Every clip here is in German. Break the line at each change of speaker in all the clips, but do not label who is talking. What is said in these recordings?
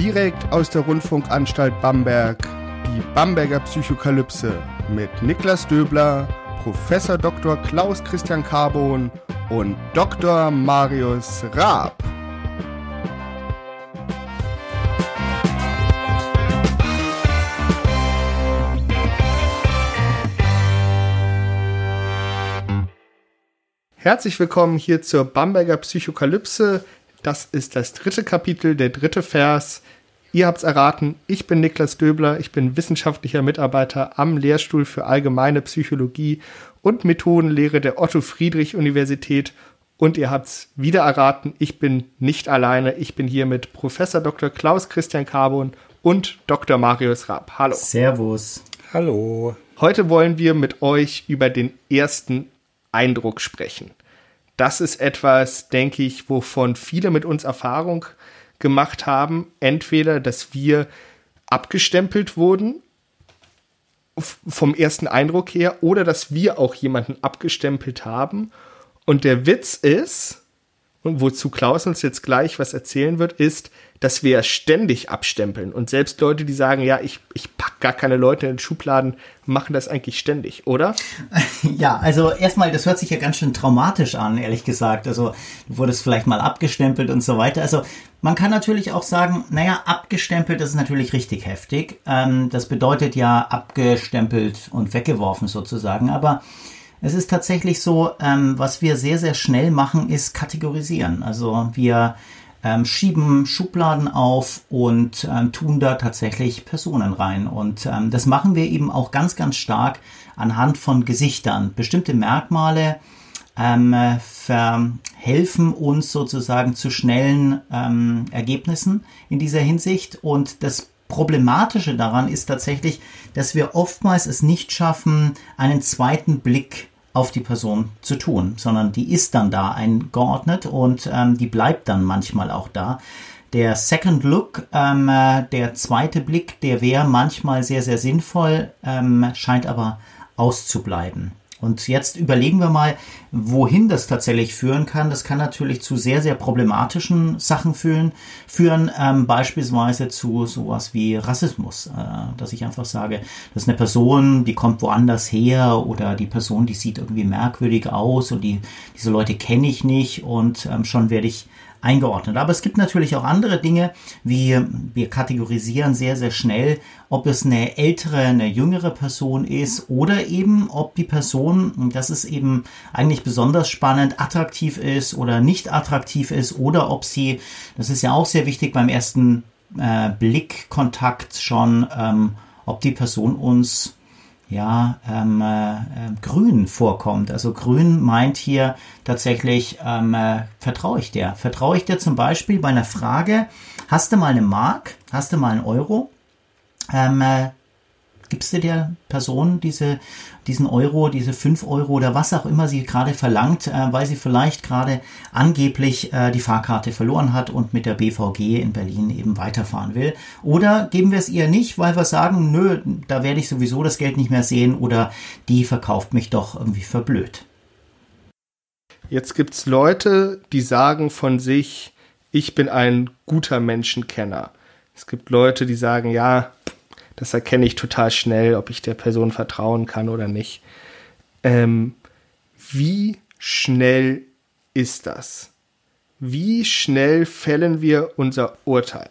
direkt aus der Rundfunkanstalt Bamberg, die Bamberger Psychokalypse mit Niklas Döbler, Professor Dr. Klaus Christian Carbon und Dr. Marius Raab. Herzlich willkommen hier zur Bamberger Psychokalypse. Das ist das dritte Kapitel, der dritte Vers. Ihr habt's erraten, ich bin Niklas Döbler, ich bin wissenschaftlicher Mitarbeiter am Lehrstuhl für allgemeine Psychologie und Methodenlehre der Otto Friedrich Universität und ihr habt's wieder erraten, ich bin nicht alleine, ich bin hier mit Professor Dr. Klaus Christian Carbon und Dr. Marius Raab. Hallo.
Servus.
Hallo.
Heute wollen wir mit euch über den ersten Eindruck sprechen. Das ist etwas, denke ich, wovon viele mit uns Erfahrung gemacht haben. Entweder, dass wir abgestempelt wurden vom ersten Eindruck her oder dass wir auch jemanden abgestempelt haben. Und der Witz ist, und wozu Klaus uns jetzt gleich was erzählen wird, ist, dass wir ständig abstempeln. Und selbst Leute, die sagen, ja, ich, ich pack gar keine Leute in den Schubladen, machen das eigentlich ständig, oder?
Ja, also erstmal, das hört sich ja ganz schön traumatisch an, ehrlich gesagt. Also du wurdest vielleicht mal abgestempelt und so weiter. Also man kann natürlich auch sagen, naja, abgestempelt, das ist natürlich richtig heftig. Ähm, das bedeutet ja abgestempelt und weggeworfen sozusagen. Aber es ist tatsächlich so, ähm, was wir sehr, sehr schnell machen, ist kategorisieren. Also wir ähm, schieben Schubladen auf und ähm, tun da tatsächlich Personen rein. Und ähm, das machen wir eben auch ganz, ganz stark anhand von Gesichtern. Bestimmte Merkmale ähm, verhelfen uns sozusagen zu schnellen ähm, Ergebnissen in dieser Hinsicht. Und das Problematische daran ist tatsächlich, dass wir oftmals es nicht schaffen, einen zweiten Blick auf die Person zu tun, sondern die ist dann da eingeordnet und ähm, die bleibt dann manchmal auch da. Der Second Look, ähm, äh, der zweite Blick, der wäre manchmal sehr, sehr sinnvoll, ähm, scheint aber auszubleiben. Und jetzt überlegen wir mal, wohin das tatsächlich führen kann. Das kann natürlich zu sehr, sehr problematischen Sachen führen, führen ähm, beispielsweise zu sowas wie Rassismus, äh, dass ich einfach sage, das ist eine Person, die kommt woanders her oder die Person, die sieht irgendwie merkwürdig aus und die, diese Leute kenne ich nicht und ähm, schon werde ich eingeordnet. Aber es gibt natürlich auch andere Dinge, wie wir kategorisieren sehr, sehr schnell, ob es eine ältere, eine jüngere Person ist oder eben, ob die Person, das ist eben eigentlich besonders spannend, attraktiv ist oder nicht attraktiv ist oder ob sie, das ist ja auch sehr wichtig beim ersten äh, Blickkontakt schon, ähm, ob die Person uns ja, ähm, äh, äh, grün vorkommt. Also grün meint hier tatsächlich, ähm, äh, vertraue ich dir? Vertraue ich dir zum Beispiel bei einer Frage, hast du mal eine Mark, hast du mal einen Euro? Ähm, äh, gibst du der Person diese, diesen Euro, diese fünf Euro oder was auch immer sie gerade verlangt, äh, weil sie vielleicht gerade angeblich äh, die Fahrkarte verloren hat und mit der BVG in Berlin eben weiterfahren will. Oder geben wir es ihr nicht, weil wir sagen, nö, da werde ich sowieso das Geld nicht mehr sehen oder die verkauft mich doch irgendwie verblöd.
Jetzt gibt es Leute, die sagen von sich, ich bin ein guter Menschenkenner. Es gibt Leute, die sagen, ja, das erkenne ich total schnell, ob ich der Person vertrauen kann oder nicht. Ähm, wie schnell ist das? Wie schnell fällen wir unser Urteil?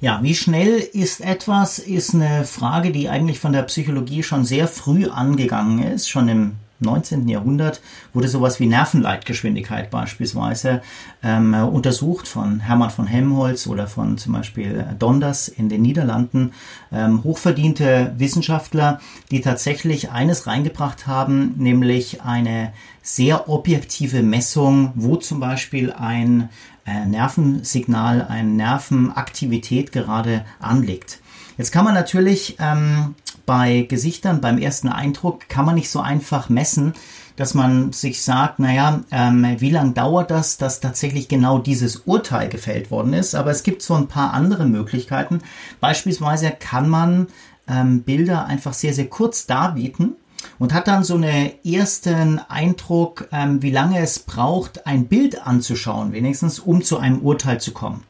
Ja, wie schnell ist etwas, ist eine Frage, die eigentlich von der Psychologie schon sehr früh angegangen ist, schon im 19. Jahrhundert wurde sowas wie Nervenleitgeschwindigkeit beispielsweise ähm, untersucht von Hermann von Helmholtz oder von zum Beispiel Donders in den Niederlanden. Ähm, hochverdiente Wissenschaftler, die tatsächlich eines reingebracht haben, nämlich eine sehr objektive Messung, wo zum Beispiel ein äh, Nervensignal, eine Nervenaktivität gerade anliegt. Jetzt kann man natürlich ähm, bei Gesichtern, beim ersten Eindruck, kann man nicht so einfach messen, dass man sich sagt, naja, ähm, wie lange dauert das, dass tatsächlich genau dieses Urteil gefällt worden ist. Aber es gibt so ein paar andere Möglichkeiten. Beispielsweise kann man ähm, Bilder einfach sehr, sehr kurz darbieten und hat dann so einen ersten Eindruck, ähm, wie lange es braucht, ein Bild anzuschauen, wenigstens, um zu einem Urteil zu kommen.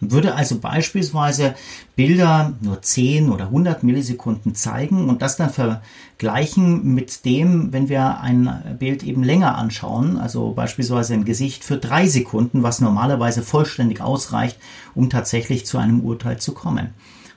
Würde also beispielsweise Bilder nur 10 oder 100 Millisekunden zeigen und das dann vergleichen mit dem, wenn wir ein Bild eben länger anschauen, also beispielsweise ein Gesicht für drei Sekunden, was normalerweise vollständig ausreicht, um tatsächlich zu einem Urteil zu kommen.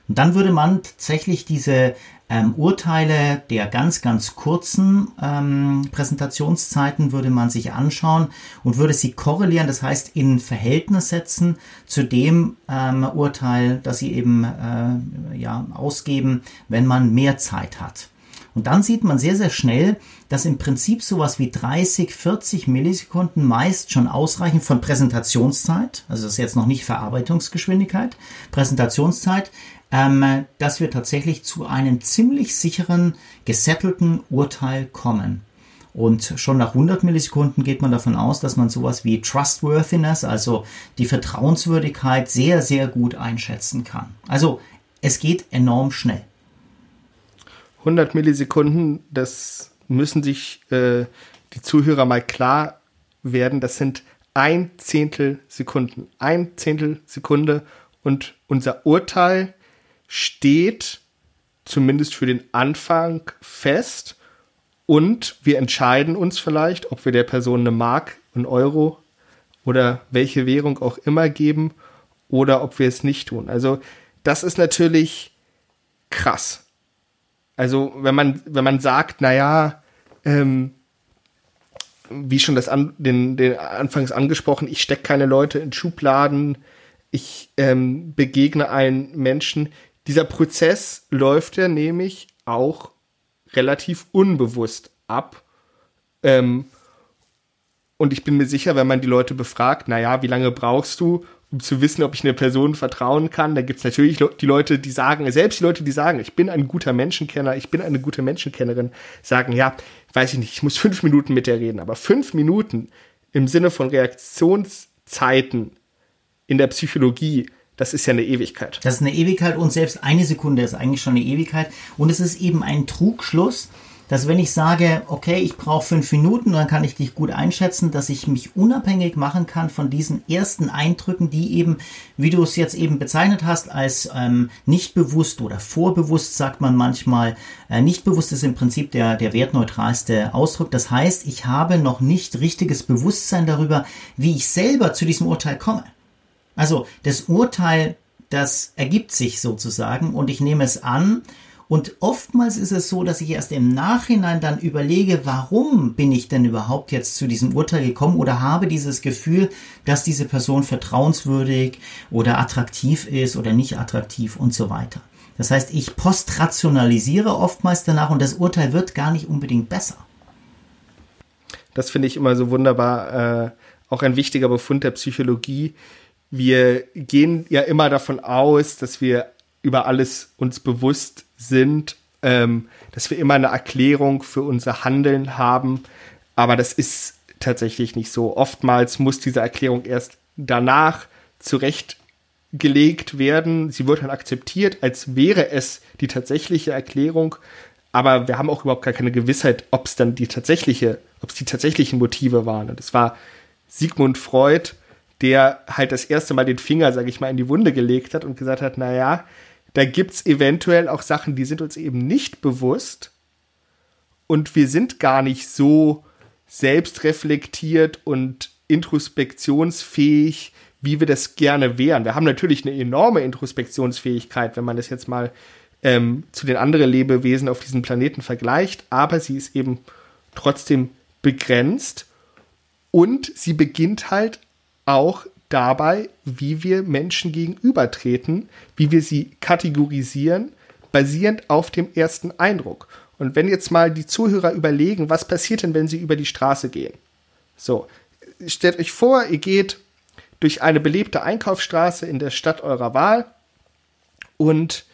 Und dann würde man tatsächlich diese ähm, Urteile der ganz, ganz kurzen ähm, Präsentationszeiten würde man sich anschauen und würde sie korrelieren, das heißt in Verhältnis setzen zu dem ähm, Urteil, das sie eben äh, ja, ausgeben, wenn man mehr Zeit hat. Und dann sieht man sehr, sehr schnell, dass im Prinzip sowas wie 30, 40 Millisekunden meist schon ausreichen von Präsentationszeit, also das ist jetzt noch nicht Verarbeitungsgeschwindigkeit, Präsentationszeit, ähm, dass wir tatsächlich zu einem ziemlich sicheren, gesettelten Urteil kommen. Und schon nach 100 Millisekunden geht man davon aus, dass man sowas wie Trustworthiness, also die Vertrauenswürdigkeit, sehr, sehr gut einschätzen kann. Also es geht enorm schnell.
100 Millisekunden, das müssen sich äh, die Zuhörer mal klar werden. Das sind ein Zehntel Sekunden. Ein Zehntel Sekunde und unser Urteil steht zumindest für den Anfang fest und wir entscheiden uns vielleicht, ob wir der Person eine Mark, einen Euro oder welche Währung auch immer geben oder ob wir es nicht tun. Also das ist natürlich krass. Also wenn man, wenn man sagt, naja, ähm, wie schon das an, den, den anfangs angesprochen, ich stecke keine Leute in Schubladen, ich ähm, begegne allen Menschen, dieser Prozess läuft ja nämlich auch relativ unbewusst ab. Ähm, und ich bin mir sicher, wenn man die Leute befragt, naja, wie lange brauchst du, um zu wissen, ob ich einer Person vertrauen kann, da gibt es natürlich die Leute, die sagen, selbst die Leute, die sagen, ich bin ein guter Menschenkenner, ich bin eine gute Menschenkennerin, sagen, ja, weiß ich nicht, ich muss fünf Minuten mit der reden, aber fünf Minuten im Sinne von Reaktionszeiten in der Psychologie das ist ja eine Ewigkeit.
Das ist eine Ewigkeit und selbst eine Sekunde ist eigentlich schon eine Ewigkeit. Und es ist eben ein Trugschluss, dass wenn ich sage, okay, ich brauche fünf Minuten, dann kann ich dich gut einschätzen, dass ich mich unabhängig machen kann von diesen ersten Eindrücken, die eben, wie du es jetzt eben bezeichnet hast, als ähm, nicht bewusst oder vorbewusst, sagt man manchmal. Äh, nicht bewusst ist im Prinzip der, der wertneutralste Ausdruck. Das heißt, ich habe noch nicht richtiges Bewusstsein darüber, wie ich selber zu diesem Urteil komme. Also das Urteil, das ergibt sich sozusagen und ich nehme es an. Und oftmals ist es so, dass ich erst im Nachhinein dann überlege, warum bin ich denn überhaupt jetzt zu diesem Urteil gekommen oder habe dieses Gefühl, dass diese Person vertrauenswürdig oder attraktiv ist oder nicht attraktiv und so weiter. Das heißt, ich postrationalisiere oftmals danach und das Urteil wird gar nicht unbedingt besser.
Das finde ich immer so wunderbar, äh, auch ein wichtiger Befund der Psychologie wir gehen ja immer davon aus, dass wir über alles uns bewusst sind, ähm, dass wir immer eine Erklärung für unser Handeln haben. Aber das ist tatsächlich nicht so. Oftmals muss diese Erklärung erst danach zurechtgelegt werden. Sie wird dann akzeptiert, als wäre es die tatsächliche Erklärung. Aber wir haben auch überhaupt gar keine Gewissheit, ob es dann die tatsächliche, ob es die tatsächlichen Motive waren. Und es war Sigmund Freud, der halt das erste Mal den Finger, sage ich mal, in die Wunde gelegt hat und gesagt hat, naja, da gibt es eventuell auch Sachen, die sind uns eben nicht bewusst und wir sind gar nicht so selbstreflektiert und introspektionsfähig, wie wir das gerne wären. Wir haben natürlich eine enorme Introspektionsfähigkeit, wenn man das jetzt mal ähm, zu den anderen Lebewesen auf diesem Planeten vergleicht, aber sie ist eben trotzdem begrenzt und sie beginnt halt auch dabei, wie wir Menschen gegenübertreten, wie wir sie kategorisieren, basierend auf dem ersten Eindruck. Und wenn jetzt mal die Zuhörer überlegen, was passiert denn, wenn sie über die Straße gehen? So, stellt euch vor, ihr geht durch eine belebte Einkaufsstraße in der Stadt eurer Wahl und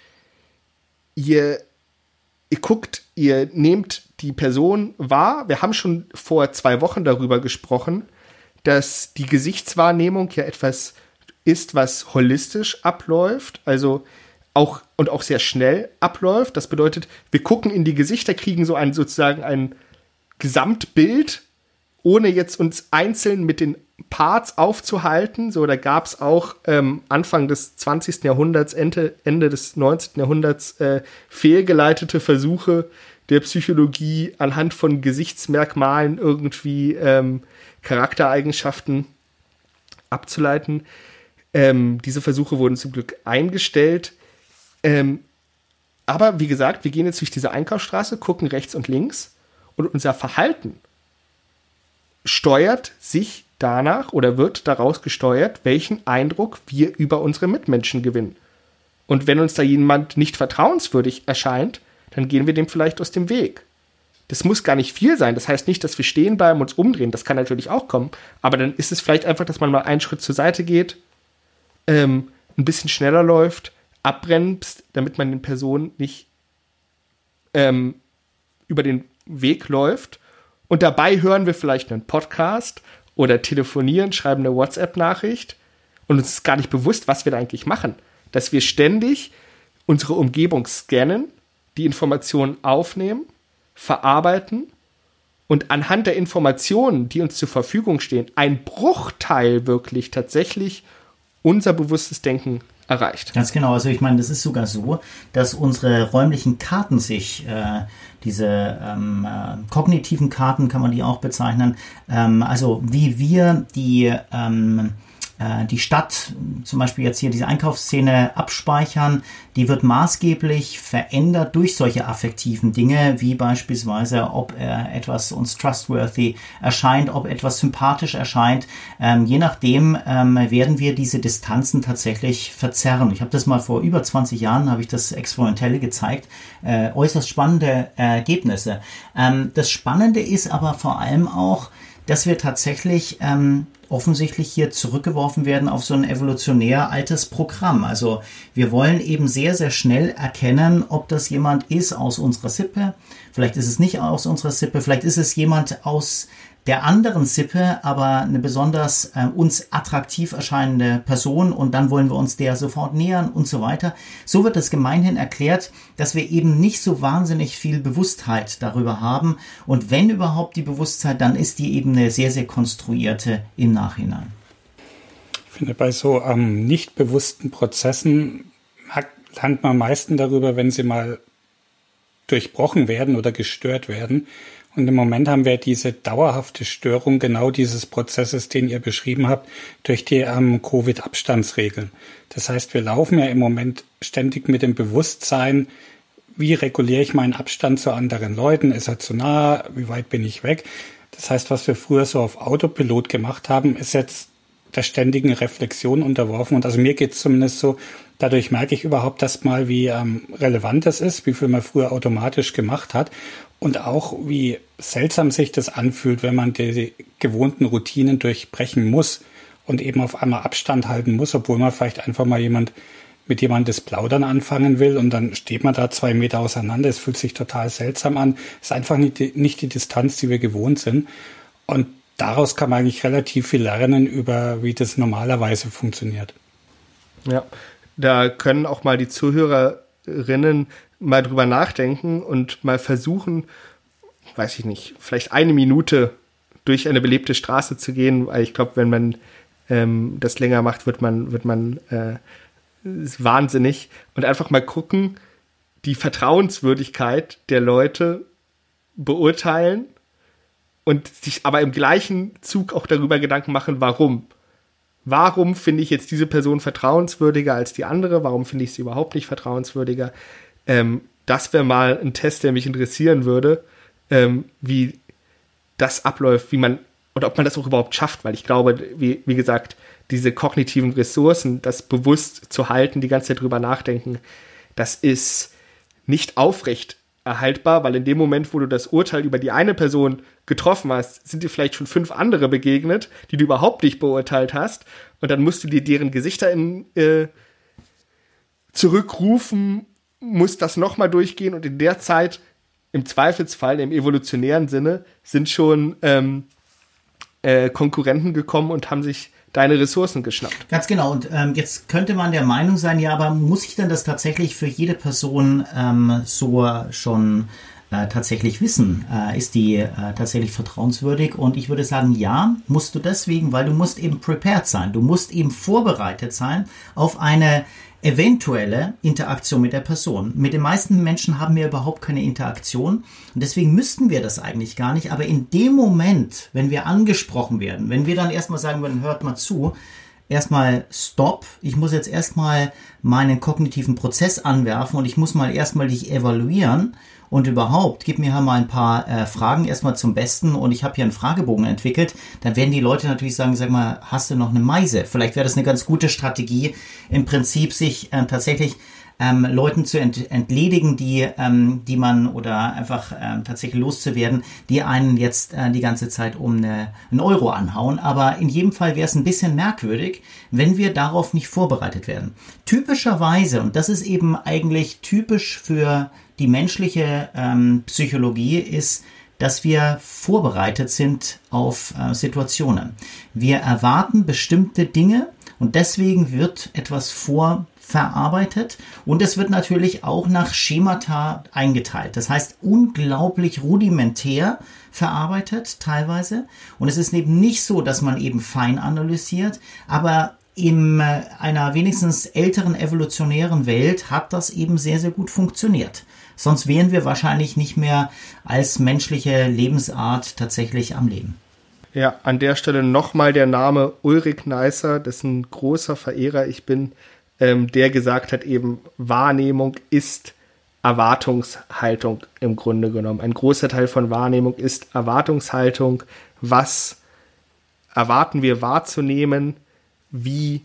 ihr, ihr guckt, ihr nehmt die Person wahr. Wir haben schon vor zwei Wochen darüber gesprochen, dass die Gesichtswahrnehmung ja etwas ist, was holistisch abläuft, also auch und auch sehr schnell abläuft. Das bedeutet, wir gucken in die Gesichter, kriegen so ein sozusagen ein Gesamtbild ohne jetzt uns einzeln mit den Parts aufzuhalten. So, da gab es auch ähm, Anfang des 20. Jahrhunderts, Ende, Ende des 19. Jahrhunderts äh, fehlgeleitete Versuche der Psychologie anhand von Gesichtsmerkmalen irgendwie ähm, Charaktereigenschaften abzuleiten. Ähm, diese Versuche wurden zum Glück eingestellt. Ähm, aber wie gesagt, wir gehen jetzt durch diese Einkaufsstraße, gucken rechts und links und unser Verhalten steuert sich danach oder wird daraus gesteuert, welchen Eindruck wir über unsere Mitmenschen gewinnen. Und wenn uns da jemand nicht vertrauenswürdig erscheint, dann gehen wir dem vielleicht aus dem Weg. Das muss gar nicht viel sein. Das heißt nicht, dass wir stehen bleiben, uns umdrehen. Das kann natürlich auch kommen. Aber dann ist es vielleicht einfach, dass man mal einen Schritt zur Seite geht, ähm, ein bisschen schneller läuft, abbremst, damit man den Personen nicht ähm, über den Weg läuft. Und dabei hören wir vielleicht einen Podcast oder telefonieren, schreiben eine WhatsApp-Nachricht und uns ist gar nicht bewusst, was wir da eigentlich machen. Dass wir ständig unsere Umgebung scannen, die Informationen aufnehmen, verarbeiten und anhand der Informationen, die uns zur Verfügung stehen, ein Bruchteil wirklich tatsächlich unser bewusstes Denken erreicht.
Ganz genau. Also ich meine, das ist sogar so, dass unsere räumlichen Karten sich, äh, diese ähm, äh, kognitiven Karten kann man die auch bezeichnen, ähm, also wie wir die ähm, äh, die Stadt, zum Beispiel jetzt hier diese Einkaufsszene abspeichern, die wird maßgeblich verändert durch solche affektiven Dinge, wie beispielsweise, ob äh, etwas uns trustworthy erscheint, ob etwas sympathisch erscheint. Ähm, je nachdem ähm, werden wir diese Distanzen tatsächlich verzerren. Ich habe das mal vor über 20 Jahren, habe ich das experimentelle gezeigt. Äh, äußerst spannende Ergebnisse. Ähm, das Spannende ist aber vor allem auch, dass wir tatsächlich ähm, offensichtlich hier zurückgeworfen werden auf so ein evolutionär altes Programm. Also wir wollen eben sehr, sehr schnell erkennen, ob das jemand ist aus unserer Sippe. Vielleicht ist es nicht aus unserer Sippe, vielleicht ist es jemand aus der anderen Sippe aber eine besonders äh, uns attraktiv erscheinende Person und dann wollen wir uns der sofort nähern und so weiter. So wird es gemeinhin erklärt, dass wir eben nicht so wahnsinnig viel Bewusstheit darüber haben und wenn überhaupt die Bewusstheit, dann ist die eben eine sehr, sehr konstruierte im Nachhinein.
Ich finde, bei so ähm, nicht bewussten Prozessen lernt man am meisten darüber, wenn sie mal durchbrochen werden oder gestört werden. Und im Moment haben wir diese dauerhafte Störung genau dieses Prozesses, den ihr beschrieben habt, durch die ähm, Covid-Abstandsregeln. Das heißt, wir laufen ja im Moment ständig mit dem Bewusstsein, wie reguliere ich meinen Abstand zu anderen Leuten? Ist er zu nah? Wie weit bin ich weg? Das heißt, was wir früher so auf Autopilot gemacht haben, ist jetzt der ständigen Reflexion unterworfen. Und also mir geht es zumindest so, dadurch merke ich überhaupt erst mal, wie ähm, relevant das ist, wie viel man früher automatisch gemacht hat. Und auch, wie seltsam sich das anfühlt, wenn man die gewohnten Routinen durchbrechen muss und eben auf einmal Abstand halten muss, obwohl man vielleicht einfach mal jemand mit jemandem das Plaudern anfangen will und dann steht man da zwei Meter auseinander. Es fühlt sich total seltsam an. Es ist einfach nicht die, nicht die Distanz, die wir gewohnt sind. Und daraus kann man eigentlich relativ viel lernen über, wie das normalerweise funktioniert.
Ja, da können auch mal die Zuhörerinnen mal drüber nachdenken und mal versuchen, weiß ich nicht, vielleicht eine Minute durch eine belebte Straße zu gehen, weil ich glaube, wenn man ähm, das länger macht, wird man, wird man äh, wahnsinnig und einfach mal gucken, die Vertrauenswürdigkeit der Leute beurteilen und sich aber im gleichen Zug auch darüber Gedanken machen, warum. Warum finde ich jetzt diese Person vertrauenswürdiger als die andere? Warum finde ich sie überhaupt nicht vertrauenswürdiger? Ähm, das wäre mal ein Test, der mich interessieren würde, ähm, wie das abläuft, wie man und ob man das auch überhaupt schafft, weil ich glaube, wie, wie gesagt, diese kognitiven Ressourcen, das bewusst zu halten, die ganze Zeit drüber nachdenken, das ist nicht aufrecht erhaltbar, weil in dem Moment, wo du das Urteil über die eine Person getroffen hast, sind dir vielleicht schon fünf andere begegnet, die du überhaupt nicht beurteilt hast. Und dann musst du dir deren Gesichter in, äh, zurückrufen muss das nochmal durchgehen und in der Zeit, im Zweifelsfall, im evolutionären Sinne, sind schon ähm, äh, Konkurrenten gekommen und haben sich deine Ressourcen geschnappt.
Ganz genau. Und ähm, jetzt könnte man der Meinung sein, ja, aber muss ich denn das tatsächlich für jede Person ähm, so schon äh, tatsächlich wissen? Äh, ist die äh, tatsächlich vertrauenswürdig? Und ich würde sagen, ja, musst du deswegen, weil du musst eben prepared sein. Du musst eben vorbereitet sein auf eine eventuelle Interaktion mit der Person. Mit den meisten Menschen haben wir überhaupt keine Interaktion und deswegen müssten wir das eigentlich gar nicht. Aber in dem Moment, wenn wir angesprochen werden, wenn wir dann erstmal sagen würden, hört mal zu, erstmal Stopp, ich muss jetzt erstmal meinen kognitiven Prozess anwerfen und ich muss mal erstmal dich evaluieren und überhaupt, gib mir mal ein paar äh, Fragen erstmal zum Besten und ich habe hier einen Fragebogen entwickelt, dann werden die Leute natürlich sagen, sag mal, hast du noch eine Meise? Vielleicht wäre das eine ganz gute Strategie, im Prinzip sich äh, tatsächlich ähm, Leuten zu ent entledigen, die, ähm, die man oder einfach ähm, tatsächlich loszuwerden, die einen jetzt äh, die ganze Zeit um eine, einen Euro anhauen. Aber in jedem Fall wäre es ein bisschen merkwürdig, wenn wir darauf nicht vorbereitet werden. Typischerweise, und das ist eben eigentlich typisch für die menschliche ähm, Psychologie, ist, dass wir vorbereitet sind auf äh, Situationen. Wir erwarten bestimmte Dinge und deswegen wird etwas vor verarbeitet und es wird natürlich auch nach Schemata eingeteilt. Das heißt, unglaublich rudimentär verarbeitet teilweise. Und es ist eben nicht so, dass man eben fein analysiert, aber in äh, einer wenigstens älteren evolutionären Welt hat das eben sehr, sehr gut funktioniert. Sonst wären wir wahrscheinlich nicht mehr als menschliche Lebensart tatsächlich am Leben.
Ja, an der Stelle nochmal der Name Ulrich Neisser, dessen großer Verehrer ich bin ähm, der gesagt hat, eben Wahrnehmung ist Erwartungshaltung im Grunde genommen. Ein großer Teil von Wahrnehmung ist Erwartungshaltung. Was erwarten wir wahrzunehmen? Wie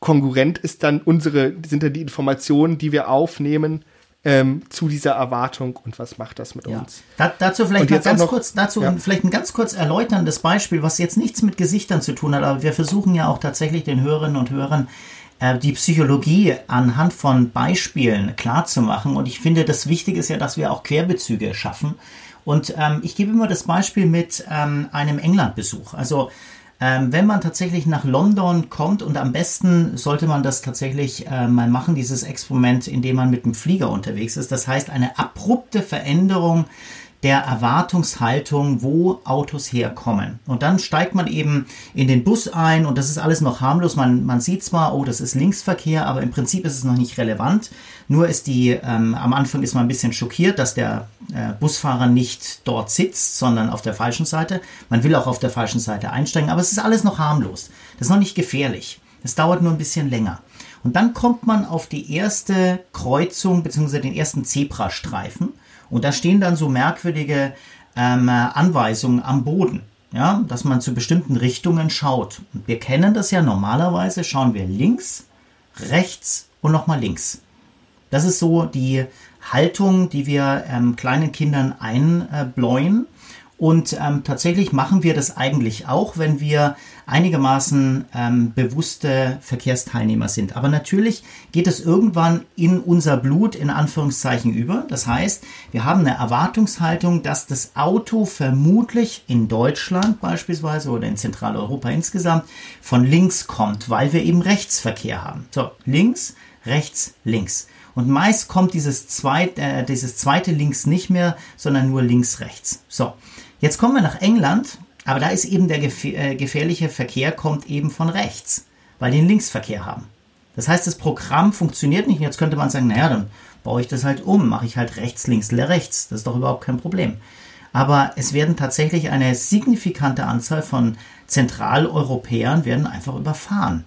kongruent ist dann unsere, sind dann die Informationen, die wir aufnehmen ähm, zu dieser Erwartung und was macht das mit ja. uns?
Da, dazu vielleicht mal ganz noch, kurz, dazu ja. vielleicht ein ganz kurz erläuterndes Beispiel, was jetzt nichts mit Gesichtern zu tun hat, aber wir versuchen ja auch tatsächlich den Hörerinnen und Hörern äh, die Psychologie anhand von Beispielen klar zu machen. Und ich finde, das Wichtige ist ja, dass wir auch Querbezüge schaffen. Und ähm, ich gebe immer das Beispiel mit ähm, einem Englandbesuch. Also ähm, wenn man tatsächlich nach London kommt und am besten sollte man das tatsächlich äh, mal machen, dieses Experiment, indem man mit dem Flieger unterwegs ist. Das heißt, eine abrupte Veränderung der Erwartungshaltung, wo Autos herkommen. Und dann steigt man eben in den Bus ein und das ist alles noch harmlos. Man, man sieht zwar, oh, das ist Linksverkehr, aber im Prinzip ist es noch nicht relevant. Nur ist die, ähm, am Anfang ist man ein bisschen schockiert, dass der äh, Busfahrer nicht dort sitzt, sondern auf der falschen Seite. Man will auch auf der falschen Seite einsteigen, aber es ist alles noch harmlos. Das ist noch nicht gefährlich. Es dauert nur ein bisschen länger. Und dann kommt man auf die erste Kreuzung bzw. den ersten Zebrastreifen. Und da stehen dann so merkwürdige ähm, Anweisungen am Boden, ja, dass man zu bestimmten Richtungen schaut. Und wir kennen das ja normalerweise, schauen wir links, rechts und nochmal links. Das ist so die Haltung, die wir ähm, kleinen Kindern einbläuen. Und ähm, tatsächlich machen wir das eigentlich auch, wenn wir einigermaßen ähm, bewusste Verkehrsteilnehmer sind. Aber natürlich geht es irgendwann in unser Blut in Anführungszeichen über. Das heißt, wir haben eine Erwartungshaltung, dass das Auto vermutlich in Deutschland beispielsweise oder in Zentraleuropa insgesamt von links kommt, weil wir eben Rechtsverkehr haben. So, links, rechts, links. Und meist kommt dieses zweite, äh, dieses zweite links nicht mehr, sondern nur links, rechts. So. Jetzt kommen wir nach England, aber da ist eben der äh, gefährliche Verkehr kommt eben von rechts, weil die einen Linksverkehr haben. Das heißt, das Programm funktioniert nicht. Jetzt könnte man sagen, naja, dann baue ich das halt um, mache ich halt rechts, links, rechts. Das ist doch überhaupt kein Problem. Aber es werden tatsächlich eine signifikante Anzahl von Zentraleuropäern werden einfach überfahren.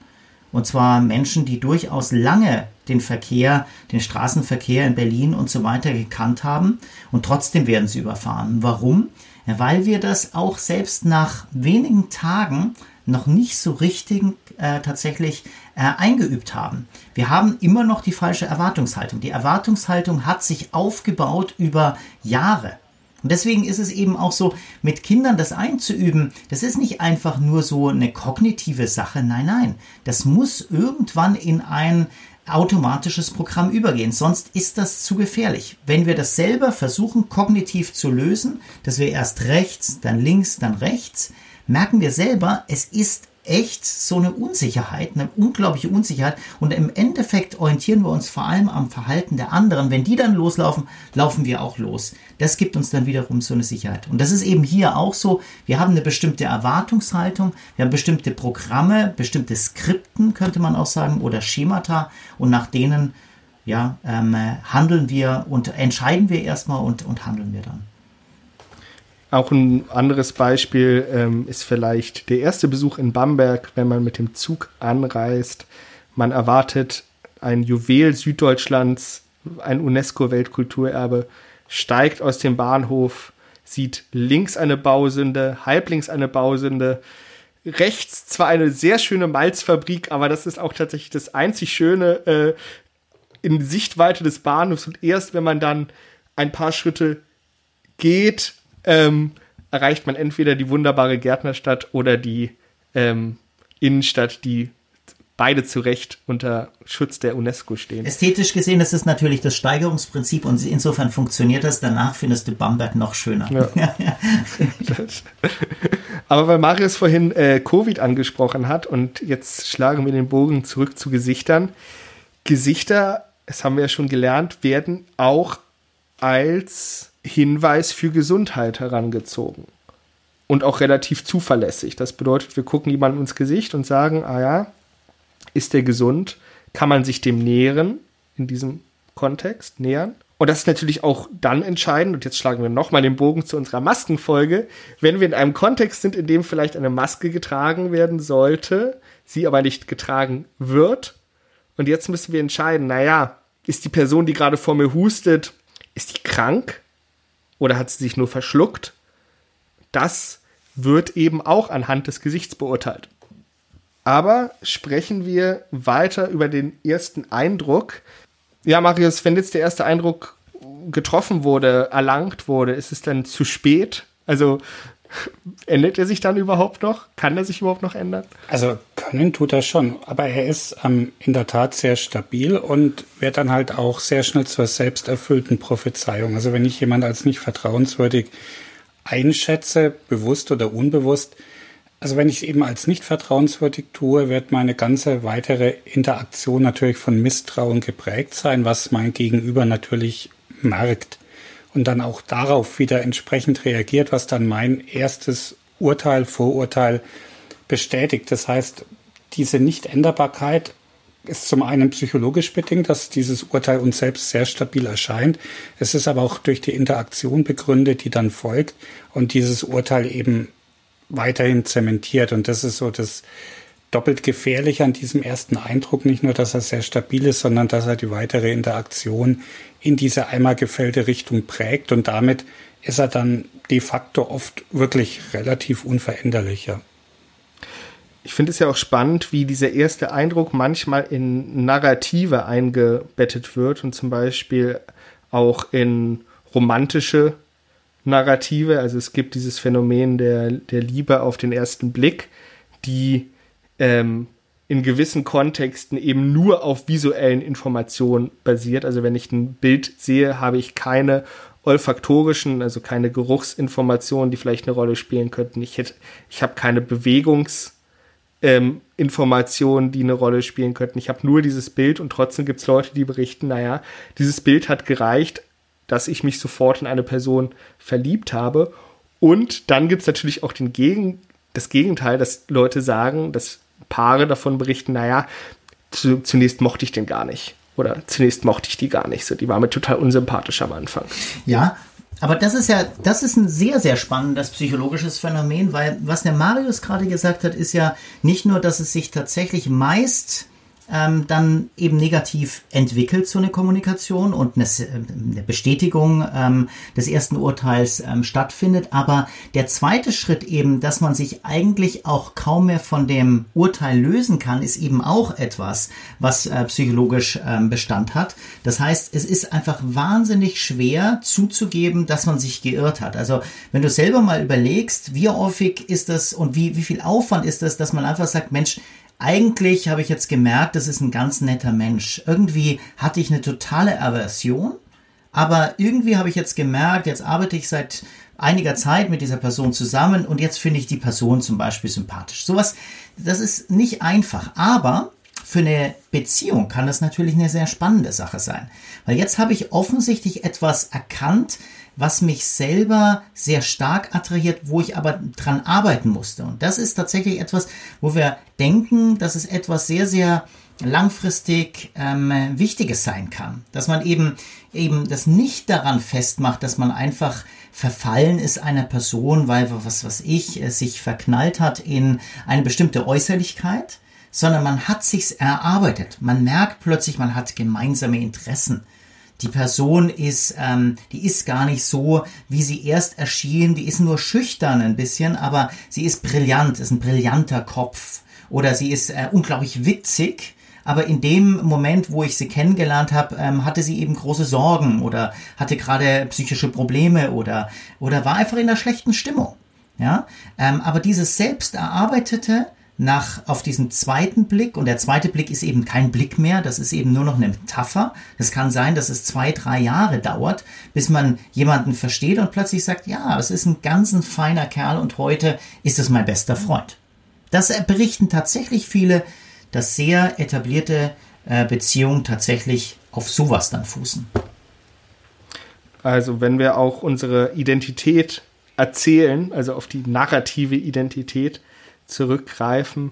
Und zwar Menschen, die durchaus lange den Verkehr, den Straßenverkehr in Berlin und so weiter gekannt haben und trotzdem werden sie überfahren. Warum? Weil wir das auch selbst nach wenigen Tagen noch nicht so richtig äh, tatsächlich äh, eingeübt haben. Wir haben immer noch die falsche Erwartungshaltung. Die Erwartungshaltung hat sich aufgebaut über Jahre. Und deswegen ist es eben auch so, mit Kindern das einzuüben, das ist nicht einfach nur so eine kognitive Sache. Nein, nein. Das muss irgendwann in ein automatisches Programm übergehen. Sonst ist das zu gefährlich. Wenn wir das selber versuchen, kognitiv zu lösen, dass wir erst rechts, dann links, dann rechts, merken wir selber, es ist echt so eine Unsicherheit, eine unglaubliche Unsicherheit. Und im Endeffekt orientieren wir uns vor allem am Verhalten der anderen. Wenn die dann loslaufen, laufen wir auch los. Das gibt uns dann wiederum so eine Sicherheit. Und das ist eben hier auch so. Wir haben eine bestimmte Erwartungshaltung, wir haben bestimmte Programme, bestimmte Skripten, könnte man auch sagen, oder Schemata. Und nach denen ja, ähm, handeln wir und entscheiden wir erstmal und, und handeln wir dann.
Auch ein anderes Beispiel ähm, ist vielleicht der erste Besuch in Bamberg, wenn man mit dem Zug anreist. Man erwartet ein Juwel Süddeutschlands, ein UNESCO-Weltkulturerbe, steigt aus dem Bahnhof, sieht links eine Bausünde, halblinks eine Bausünde, rechts zwar eine sehr schöne Malzfabrik, aber das ist auch tatsächlich das einzig Schöne äh, in Sichtweite des Bahnhofs und erst wenn man dann ein paar Schritte geht, ähm, erreicht man entweder die wunderbare Gärtnerstadt oder die ähm, Innenstadt, die beide zu Recht unter Schutz der UNESCO stehen.
Ästhetisch gesehen ist es natürlich das Steigerungsprinzip und insofern funktioniert das. Danach findest du Bamberg noch schöner. Ja.
Aber weil Marius vorhin äh, Covid angesprochen hat und jetzt schlagen wir den Bogen zurück zu Gesichtern. Gesichter, das haben wir ja schon gelernt, werden auch als Hinweis für Gesundheit herangezogen. Und auch relativ zuverlässig. Das bedeutet, wir gucken jemandem ins Gesicht und sagen, ah ja, ist der gesund? Kann man sich dem nähern in diesem Kontext, nähern? Und das ist natürlich auch dann entscheidend, und jetzt schlagen wir nochmal den Bogen zu unserer Maskenfolge, wenn wir in einem Kontext sind, in dem vielleicht eine Maske getragen werden sollte, sie aber nicht getragen wird. Und jetzt müssen wir entscheiden, naja, ist die Person, die gerade vor mir hustet, ist die krank? Oder hat sie sich nur verschluckt? Das wird eben auch anhand des Gesichts beurteilt. Aber sprechen wir weiter über den ersten Eindruck. Ja, Marius, wenn jetzt der erste Eindruck getroffen wurde, erlangt wurde, ist es dann zu spät? Also Ändert er sich dann überhaupt noch? Kann er sich überhaupt noch ändern?
Also können tut er schon, aber er ist ähm, in der Tat sehr stabil und wird dann halt auch sehr schnell zur selbsterfüllten Prophezeiung. Also wenn ich jemand als nicht vertrauenswürdig einschätze, bewusst oder unbewusst, also wenn ich es eben als nicht vertrauenswürdig tue, wird meine ganze weitere Interaktion natürlich von Misstrauen geprägt sein, was mein Gegenüber natürlich merkt und dann auch darauf wieder entsprechend reagiert, was dann mein erstes Urteil, Vorurteil bestätigt. Das heißt, diese Nichtänderbarkeit ist zum einen psychologisch bedingt, dass dieses Urteil uns selbst sehr stabil erscheint. Es ist aber auch durch die Interaktion begründet, die dann folgt und dieses Urteil eben weiterhin zementiert. Und das ist so das doppelt gefährlich an diesem ersten Eindruck. Nicht nur, dass er sehr stabil ist, sondern dass er die weitere Interaktion in diese einmal gefällte Richtung prägt und damit ist er dann de facto oft wirklich relativ unveränderlicher.
Ich finde es ja auch spannend, wie dieser erste Eindruck manchmal in Narrative eingebettet wird und zum Beispiel auch in romantische Narrative. Also es gibt dieses Phänomen der, der Liebe auf den ersten Blick, die ähm, in gewissen Kontexten eben nur auf visuellen Informationen basiert. Also wenn ich ein Bild sehe, habe ich keine olfaktorischen, also keine Geruchsinformationen, die vielleicht eine Rolle spielen könnten. Ich hätte, ich habe keine Bewegungsinformationen, ähm, die eine Rolle spielen könnten. Ich habe nur dieses Bild und trotzdem gibt es Leute, die berichten, naja, dieses Bild hat gereicht, dass ich mich sofort in eine Person verliebt habe. Und dann gibt es natürlich auch den Gegen, das Gegenteil, dass Leute sagen, dass Paare davon berichten, naja, zu, zunächst mochte ich den gar nicht. Oder zunächst mochte ich die gar nicht. So, die war mir total unsympathisch am Anfang.
Ja, aber das ist ja, das ist ein sehr, sehr spannendes psychologisches Phänomen, weil was der Marius gerade gesagt hat, ist ja nicht nur, dass es sich tatsächlich meist ähm, dann eben negativ entwickelt, so eine Kommunikation und eine, eine Bestätigung ähm, des ersten Urteils ähm, stattfindet. Aber der zweite Schritt eben, dass man sich eigentlich auch kaum mehr von dem Urteil lösen kann, ist eben auch etwas, was äh, psychologisch ähm, Bestand hat. Das heißt, es ist einfach wahnsinnig schwer zuzugeben, dass man sich geirrt hat. Also wenn du selber mal überlegst, wie häufig ist das und wie, wie viel Aufwand ist das, dass man einfach sagt, Mensch, eigentlich habe ich jetzt gemerkt, das ist ein ganz netter Mensch. Irgendwie hatte ich eine totale Aversion, aber irgendwie habe ich jetzt gemerkt, jetzt arbeite ich seit einiger Zeit mit dieser Person zusammen und jetzt finde ich die Person zum Beispiel sympathisch. Sowas, das ist nicht einfach, aber für eine Beziehung kann das natürlich eine sehr spannende Sache sein. Weil jetzt habe ich offensichtlich etwas erkannt, was mich selber sehr stark attrahiert, wo ich aber dran arbeiten musste. Und das ist tatsächlich etwas, wo wir denken, dass es etwas sehr, sehr langfristig ähm, Wichtiges sein kann. Dass man eben eben das nicht daran festmacht, dass man einfach verfallen ist einer Person, weil was was ich äh, sich verknallt hat in eine bestimmte Äußerlichkeit, sondern man hat sich's erarbeitet. Man merkt plötzlich, man hat gemeinsame Interessen. Die Person ist, ähm, die ist gar nicht so, wie sie erst erschien. Die ist nur schüchtern ein bisschen, aber sie ist brillant, ist ein brillanter Kopf. Oder sie ist äh, unglaublich witzig aber in dem Moment, wo ich sie kennengelernt habe, ähm, hatte sie eben große Sorgen oder hatte gerade psychische Probleme oder, oder war einfach in einer schlechten Stimmung. Ja, ähm, aber dieses selbst erarbeitete nach auf diesen zweiten Blick und der zweite Blick ist eben kein Blick mehr, das ist eben nur noch eine Metapher. Es kann sein, dass es zwei, drei Jahre dauert, bis man jemanden versteht und plötzlich sagt, ja, es ist ein ganz ein feiner Kerl und heute ist es mein bester Freund. Das berichten tatsächlich viele dass sehr etablierte äh, Beziehungen tatsächlich auf sowas dann fußen.
Also wenn wir auch unsere Identität erzählen, also auf die narrative Identität zurückgreifen,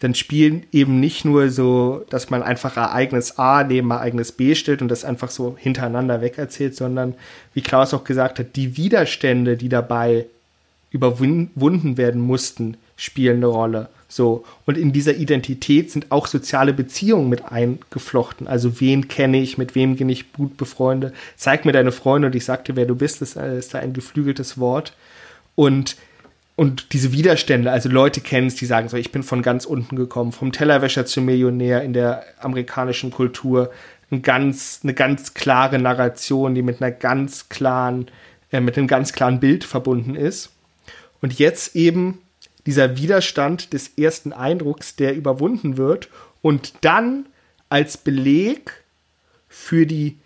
dann spielen eben nicht nur so, dass man einfach Ereignis A neben Ereignis B stellt und das einfach so hintereinander wegerzählt, sondern wie Klaus auch gesagt hat, die Widerstände, die dabei überwunden werden mussten, spielen eine Rolle. So. Und in dieser Identität sind auch soziale Beziehungen mit eingeflochten. Also wen kenne ich, mit wem bin ich gut befreundet. Zeig mir deine Freunde und ich sagte, wer du bist, das ist da ein geflügeltes Wort. Und, und diese Widerstände, also Leute kennen es, die sagen so, ich bin von ganz unten gekommen, vom Tellerwäscher zum Millionär in der amerikanischen Kultur. Ein ganz, eine ganz klare Narration, die mit einer ganz klaren, äh, mit einem ganz klaren Bild verbunden ist. Und jetzt eben dieser Widerstand des ersten Eindrucks, der überwunden wird und dann als Beleg für die,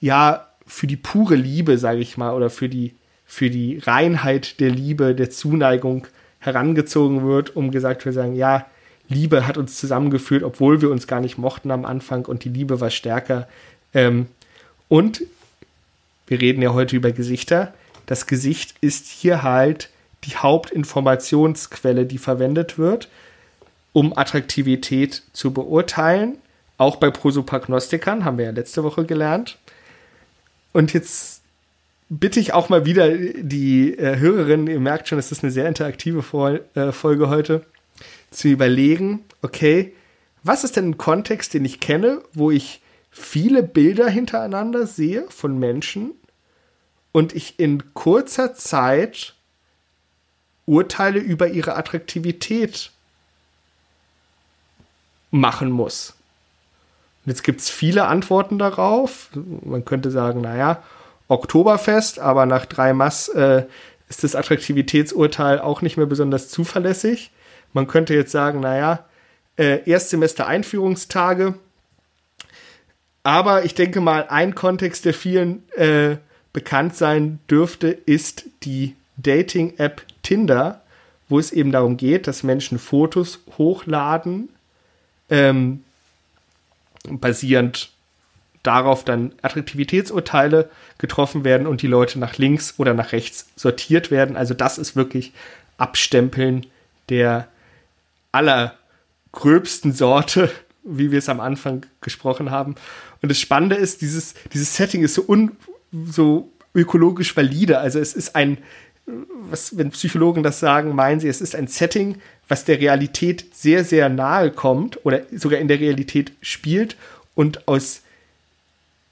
ja, für die pure Liebe, sage ich mal, oder für die, für die Reinheit der Liebe, der Zuneigung herangezogen wird, um gesagt zu sagen, ja, Liebe hat uns zusammengeführt, obwohl wir uns gar nicht mochten am Anfang und die Liebe war stärker. Ähm, und wir reden ja heute über Gesichter. Das Gesicht ist hier halt die Hauptinformationsquelle, die verwendet wird, um Attraktivität zu beurteilen. Auch bei Prosopagnostikern, haben wir ja letzte Woche gelernt. Und jetzt bitte ich auch mal wieder die äh, Hörerinnen, ihr merkt schon, es ist eine sehr interaktive Vol äh, Folge heute, zu überlegen, okay, was ist denn ein Kontext, den ich kenne, wo ich viele Bilder hintereinander sehe von Menschen und ich in kurzer Zeit Urteile über ihre Attraktivität machen muss. Und jetzt gibt es viele Antworten darauf. Man könnte sagen, naja, Oktoberfest, aber nach drei Mass äh, ist das Attraktivitätsurteil auch nicht mehr besonders zuverlässig. Man könnte jetzt sagen, naja, äh, Erstsemester Einführungstage. Aber ich denke mal, ein Kontext, der vielen äh, bekannt sein dürfte, ist die Dating-App Tinder, wo es eben darum geht, dass Menschen Fotos hochladen, ähm, basierend darauf dann Attraktivitätsurteile getroffen werden und die Leute nach links oder nach rechts sortiert werden. Also das ist wirklich Abstempeln der allergröbsten Sorte, wie wir es am Anfang gesprochen haben. Und das Spannende ist, dieses, dieses Setting ist so, un, so ökologisch valide. Also es ist ein was, wenn Psychologen das sagen, meinen sie, es ist ein Setting, was der Realität sehr, sehr nahe kommt oder sogar in der Realität spielt und aus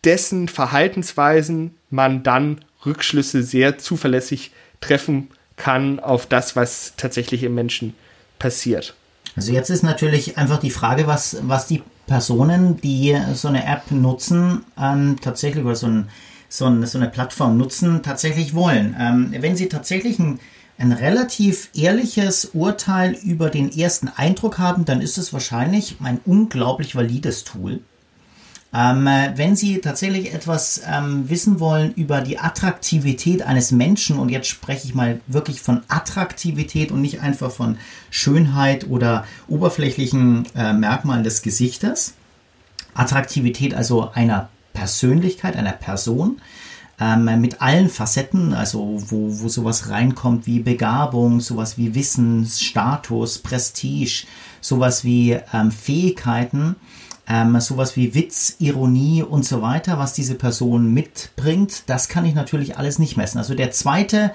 dessen Verhaltensweisen man dann Rückschlüsse sehr zuverlässig treffen kann auf das, was tatsächlich im Menschen passiert.
Also jetzt ist natürlich einfach die Frage, was, was die Personen, die so eine App nutzen, ähm, tatsächlich oder so ein so, ein, so eine Plattform nutzen, tatsächlich wollen. Ähm, wenn Sie tatsächlich ein, ein relativ ehrliches Urteil über den ersten Eindruck haben, dann ist es wahrscheinlich ein unglaublich valides Tool. Ähm, äh, wenn Sie tatsächlich etwas ähm, wissen wollen über die Attraktivität eines Menschen, und jetzt spreche ich mal wirklich von Attraktivität und nicht einfach von Schönheit oder oberflächlichen äh, Merkmalen des Gesichtes, Attraktivität also einer Persönlichkeit, einer Person, ähm, mit allen Facetten, also wo, wo sowas reinkommt wie Begabung, sowas wie Wissen, Status, Prestige, sowas wie ähm, Fähigkeiten, ähm, sowas wie Witz, Ironie und so weiter, was diese Person mitbringt, das kann ich natürlich alles nicht messen. Also der zweite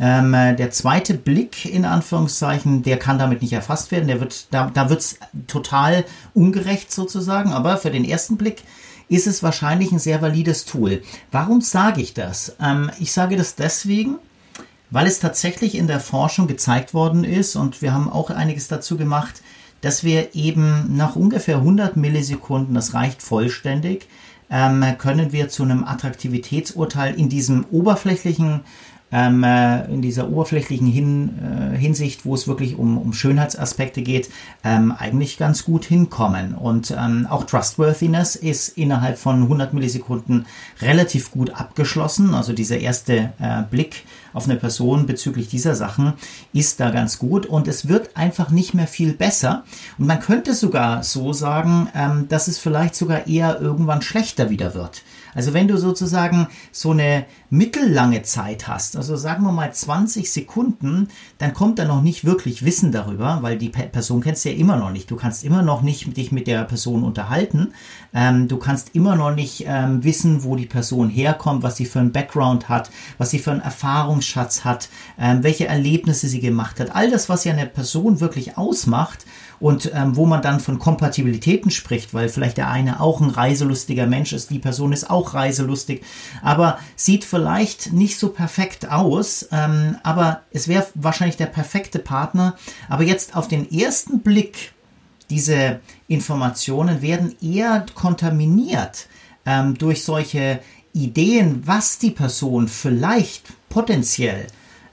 ähm, der zweite Blick in Anführungszeichen, der kann damit nicht erfasst werden. Der wird, da, da wird es total ungerecht sozusagen. Aber für den ersten Blick ist es wahrscheinlich ein sehr valides Tool. Warum sage ich das? Ähm, ich sage das deswegen, weil es tatsächlich in der Forschung gezeigt worden ist und wir haben auch einiges dazu gemacht, dass wir eben nach ungefähr 100 Millisekunden, das reicht vollständig, ähm, können wir zu einem Attraktivitätsurteil in diesem oberflächlichen ähm, äh, in dieser oberflächlichen Hin, äh, Hinsicht, wo es wirklich um, um Schönheitsaspekte geht, ähm, eigentlich ganz gut hinkommen. Und ähm, auch Trustworthiness ist innerhalb von 100 Millisekunden relativ gut abgeschlossen. Also dieser erste äh, Blick auf eine Person bezüglich dieser Sachen ist da ganz gut und es wird einfach nicht mehr viel besser. Und man könnte sogar so sagen, ähm, dass es vielleicht sogar eher irgendwann schlechter wieder wird. Also wenn du sozusagen so eine mittellange Zeit hast, also sagen wir mal 20 Sekunden, dann kommt da noch nicht wirklich Wissen darüber, weil die Person kennst du ja immer noch nicht. Du kannst immer noch nicht dich mit der Person unterhalten. Ähm, du kannst immer noch nicht ähm, wissen, wo die Person herkommt, was sie für einen Background hat, was sie für einen Erfahrungsschatz hat, ähm, welche Erlebnisse sie gemacht hat. All das, was ja eine Person wirklich ausmacht, und ähm, wo man dann von Kompatibilitäten spricht, weil vielleicht der eine auch ein reiselustiger Mensch ist, die Person ist auch reiselustig, aber sieht vielleicht nicht so perfekt aus, ähm, aber es wäre wahrscheinlich der perfekte Partner. Aber jetzt auf den ersten Blick, diese Informationen werden eher kontaminiert ähm, durch solche Ideen, was die Person vielleicht potenziell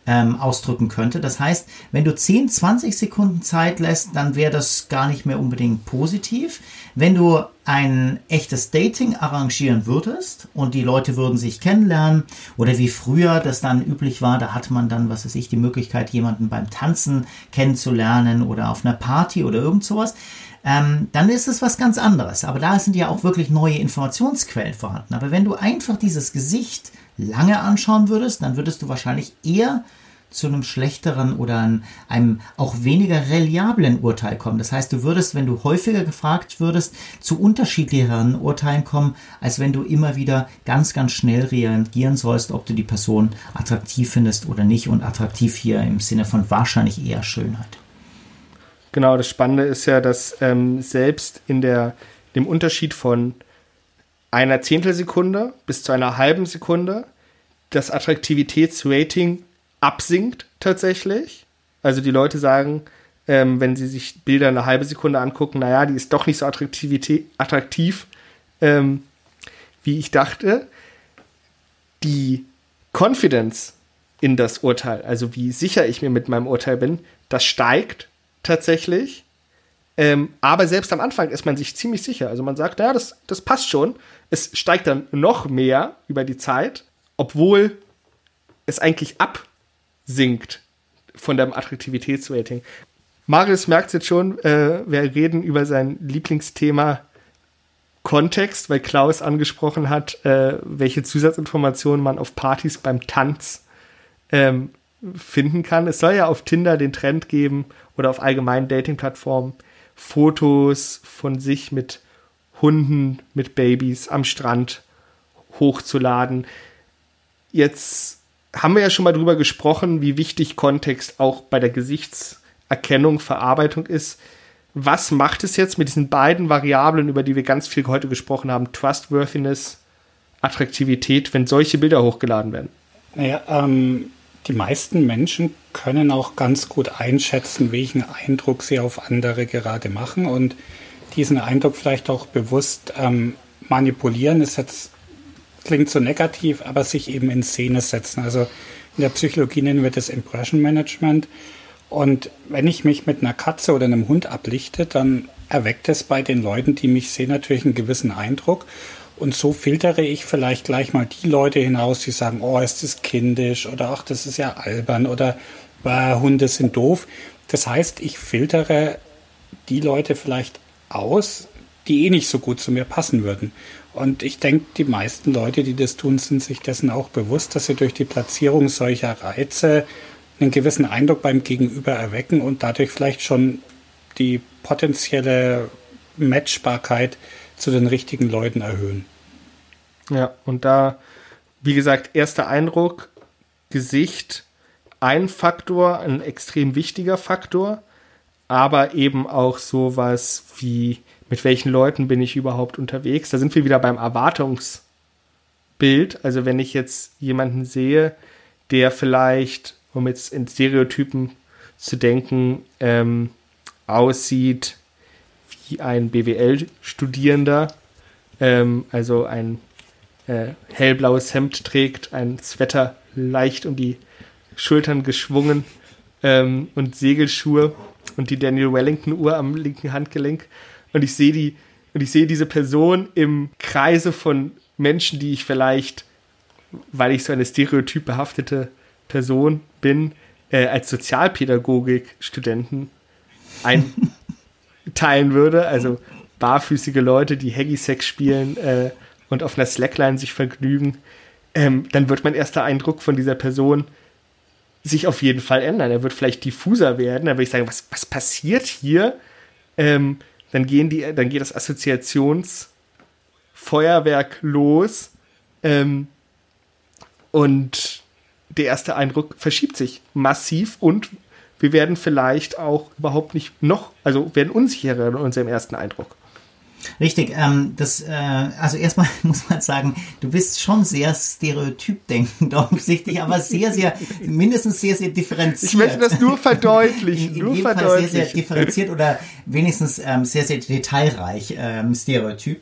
ähm, ausdrücken könnte. Das heißt, wenn du 10, 20 Sekunden Zeit lässt, dann wäre das gar nicht mehr unbedingt positiv. Wenn du ein echtes Dating arrangieren würdest und die Leute würden sich kennenlernen oder wie früher das dann üblich war, da hat man dann, was weiß ich, die Möglichkeit, jemanden beim Tanzen kennenzulernen oder auf einer Party oder irgend sowas, ähm, dann ist es was ganz anderes. Aber da sind ja auch wirklich neue Informationsquellen vorhanden. Aber wenn du einfach dieses Gesicht lange anschauen würdest, dann würdest du wahrscheinlich eher zu einem schlechteren oder einem auch weniger reliablen Urteil kommen. Das heißt, du würdest, wenn du häufiger gefragt würdest, zu unterschiedlicheren Urteilen kommen, als wenn du immer wieder ganz, ganz schnell reagieren sollst, ob du die Person attraktiv findest oder nicht. Und attraktiv hier im Sinne von wahrscheinlich eher Schönheit.
Genau, das Spannende ist ja, dass ähm, selbst in der, dem Unterschied von einer Zehntelsekunde bis zu einer halben Sekunde das Attraktivitätsrating absinkt tatsächlich. Also die Leute sagen, ähm, wenn sie sich Bilder eine halbe Sekunde angucken, naja, die ist doch nicht so attraktiv, ähm, wie ich dachte. Die Confidence in das Urteil, also wie sicher ich mir mit meinem Urteil bin, das steigt tatsächlich. Ähm, aber selbst am Anfang ist man sich ziemlich sicher. Also man sagt, naja, das, das passt schon. Es steigt dann noch mehr über die Zeit, obwohl es eigentlich ab sinkt von deinem Attraktivitätsrating. Marius merkt jetzt schon, äh, wir reden über sein Lieblingsthema Kontext, weil Klaus angesprochen hat, äh, welche Zusatzinformationen man auf Partys beim Tanz ähm, finden kann. Es soll ja auf Tinder den Trend geben oder auf allgemeinen Dating-Plattformen Fotos von sich mit Hunden, mit Babys am Strand hochzuladen. Jetzt haben wir ja schon mal drüber gesprochen, wie wichtig Kontext auch bei der Gesichtserkennung, Verarbeitung ist. Was macht es jetzt mit diesen beiden Variablen, über die wir ganz viel heute gesprochen haben, Trustworthiness, Attraktivität, wenn solche Bilder hochgeladen werden?
Naja, ähm, die meisten Menschen können auch ganz gut einschätzen, welchen Eindruck sie auf andere gerade machen und diesen Eindruck vielleicht auch bewusst ähm, manipulieren, ist jetzt klingt so negativ, aber sich eben in Szene setzen. Also in der Psychologie nennen wir das Impression Management. Und wenn ich mich mit einer Katze oder einem Hund ablichte, dann erweckt es bei den Leuten, die mich sehen, natürlich einen gewissen Eindruck. Und so filtere ich vielleicht gleich mal die Leute hinaus, die sagen, oh, ist das kindisch oder ach, das ist ja albern oder äh, Hunde sind doof. Das heißt, ich filtere die Leute vielleicht aus, die eh nicht so gut zu mir passen würden. Und ich denke, die meisten Leute, die das tun, sind sich dessen auch bewusst, dass sie durch die Platzierung solcher Reize einen gewissen Eindruck beim Gegenüber erwecken und dadurch vielleicht schon die potenzielle Matchbarkeit zu den richtigen Leuten erhöhen.
Ja, und da, wie gesagt, erster Eindruck, Gesicht, ein Faktor, ein extrem wichtiger Faktor, aber eben auch sowas wie, mit welchen Leuten bin ich überhaupt unterwegs. Da sind wir wieder beim Erwartungsbild. Also wenn ich jetzt jemanden sehe, der vielleicht, um jetzt in Stereotypen zu denken, ähm, aussieht wie ein BWL-Studierender, ähm, also ein äh, hellblaues Hemd trägt, ein Sweater leicht um die Schultern geschwungen ähm, und Segelschuhe und die Daniel Wellington Uhr am linken Handgelenk und ich sehe die und ich sehe diese Person im Kreise von Menschen, die ich vielleicht, weil ich so eine stereotyp behaftete Person bin, äh, als Sozialpädagogik-Studenten einteilen würde. Also barfüßige Leute, die Haggy-Sex spielen äh, und auf einer Slackline sich vergnügen. Ähm, dann wird mein erster Eindruck von dieser Person sich auf jeden Fall ändern. Er wird vielleicht diffuser werden. Dann würde ich sagen, was, was passiert hier? Ähm, dann, gehen die, dann geht das Assoziationsfeuerwerk los. Ähm, und der erste Eindruck verschiebt sich massiv und wir werden vielleicht auch überhaupt nicht noch, also werden unsicherer in unserem ersten Eindruck.
Richtig, ähm, das, äh, also erstmal muss man sagen, du bist schon sehr stereotyp denkend offensichtlich, aber sehr, sehr, mindestens sehr, sehr differenziert.
Ich möchte das nur verdeutlichen,
in, in
nur
jedem
verdeutlichen.
Fall sehr, sehr differenziert oder wenigstens ähm, sehr, sehr detailreich, ähm, Stereotyp.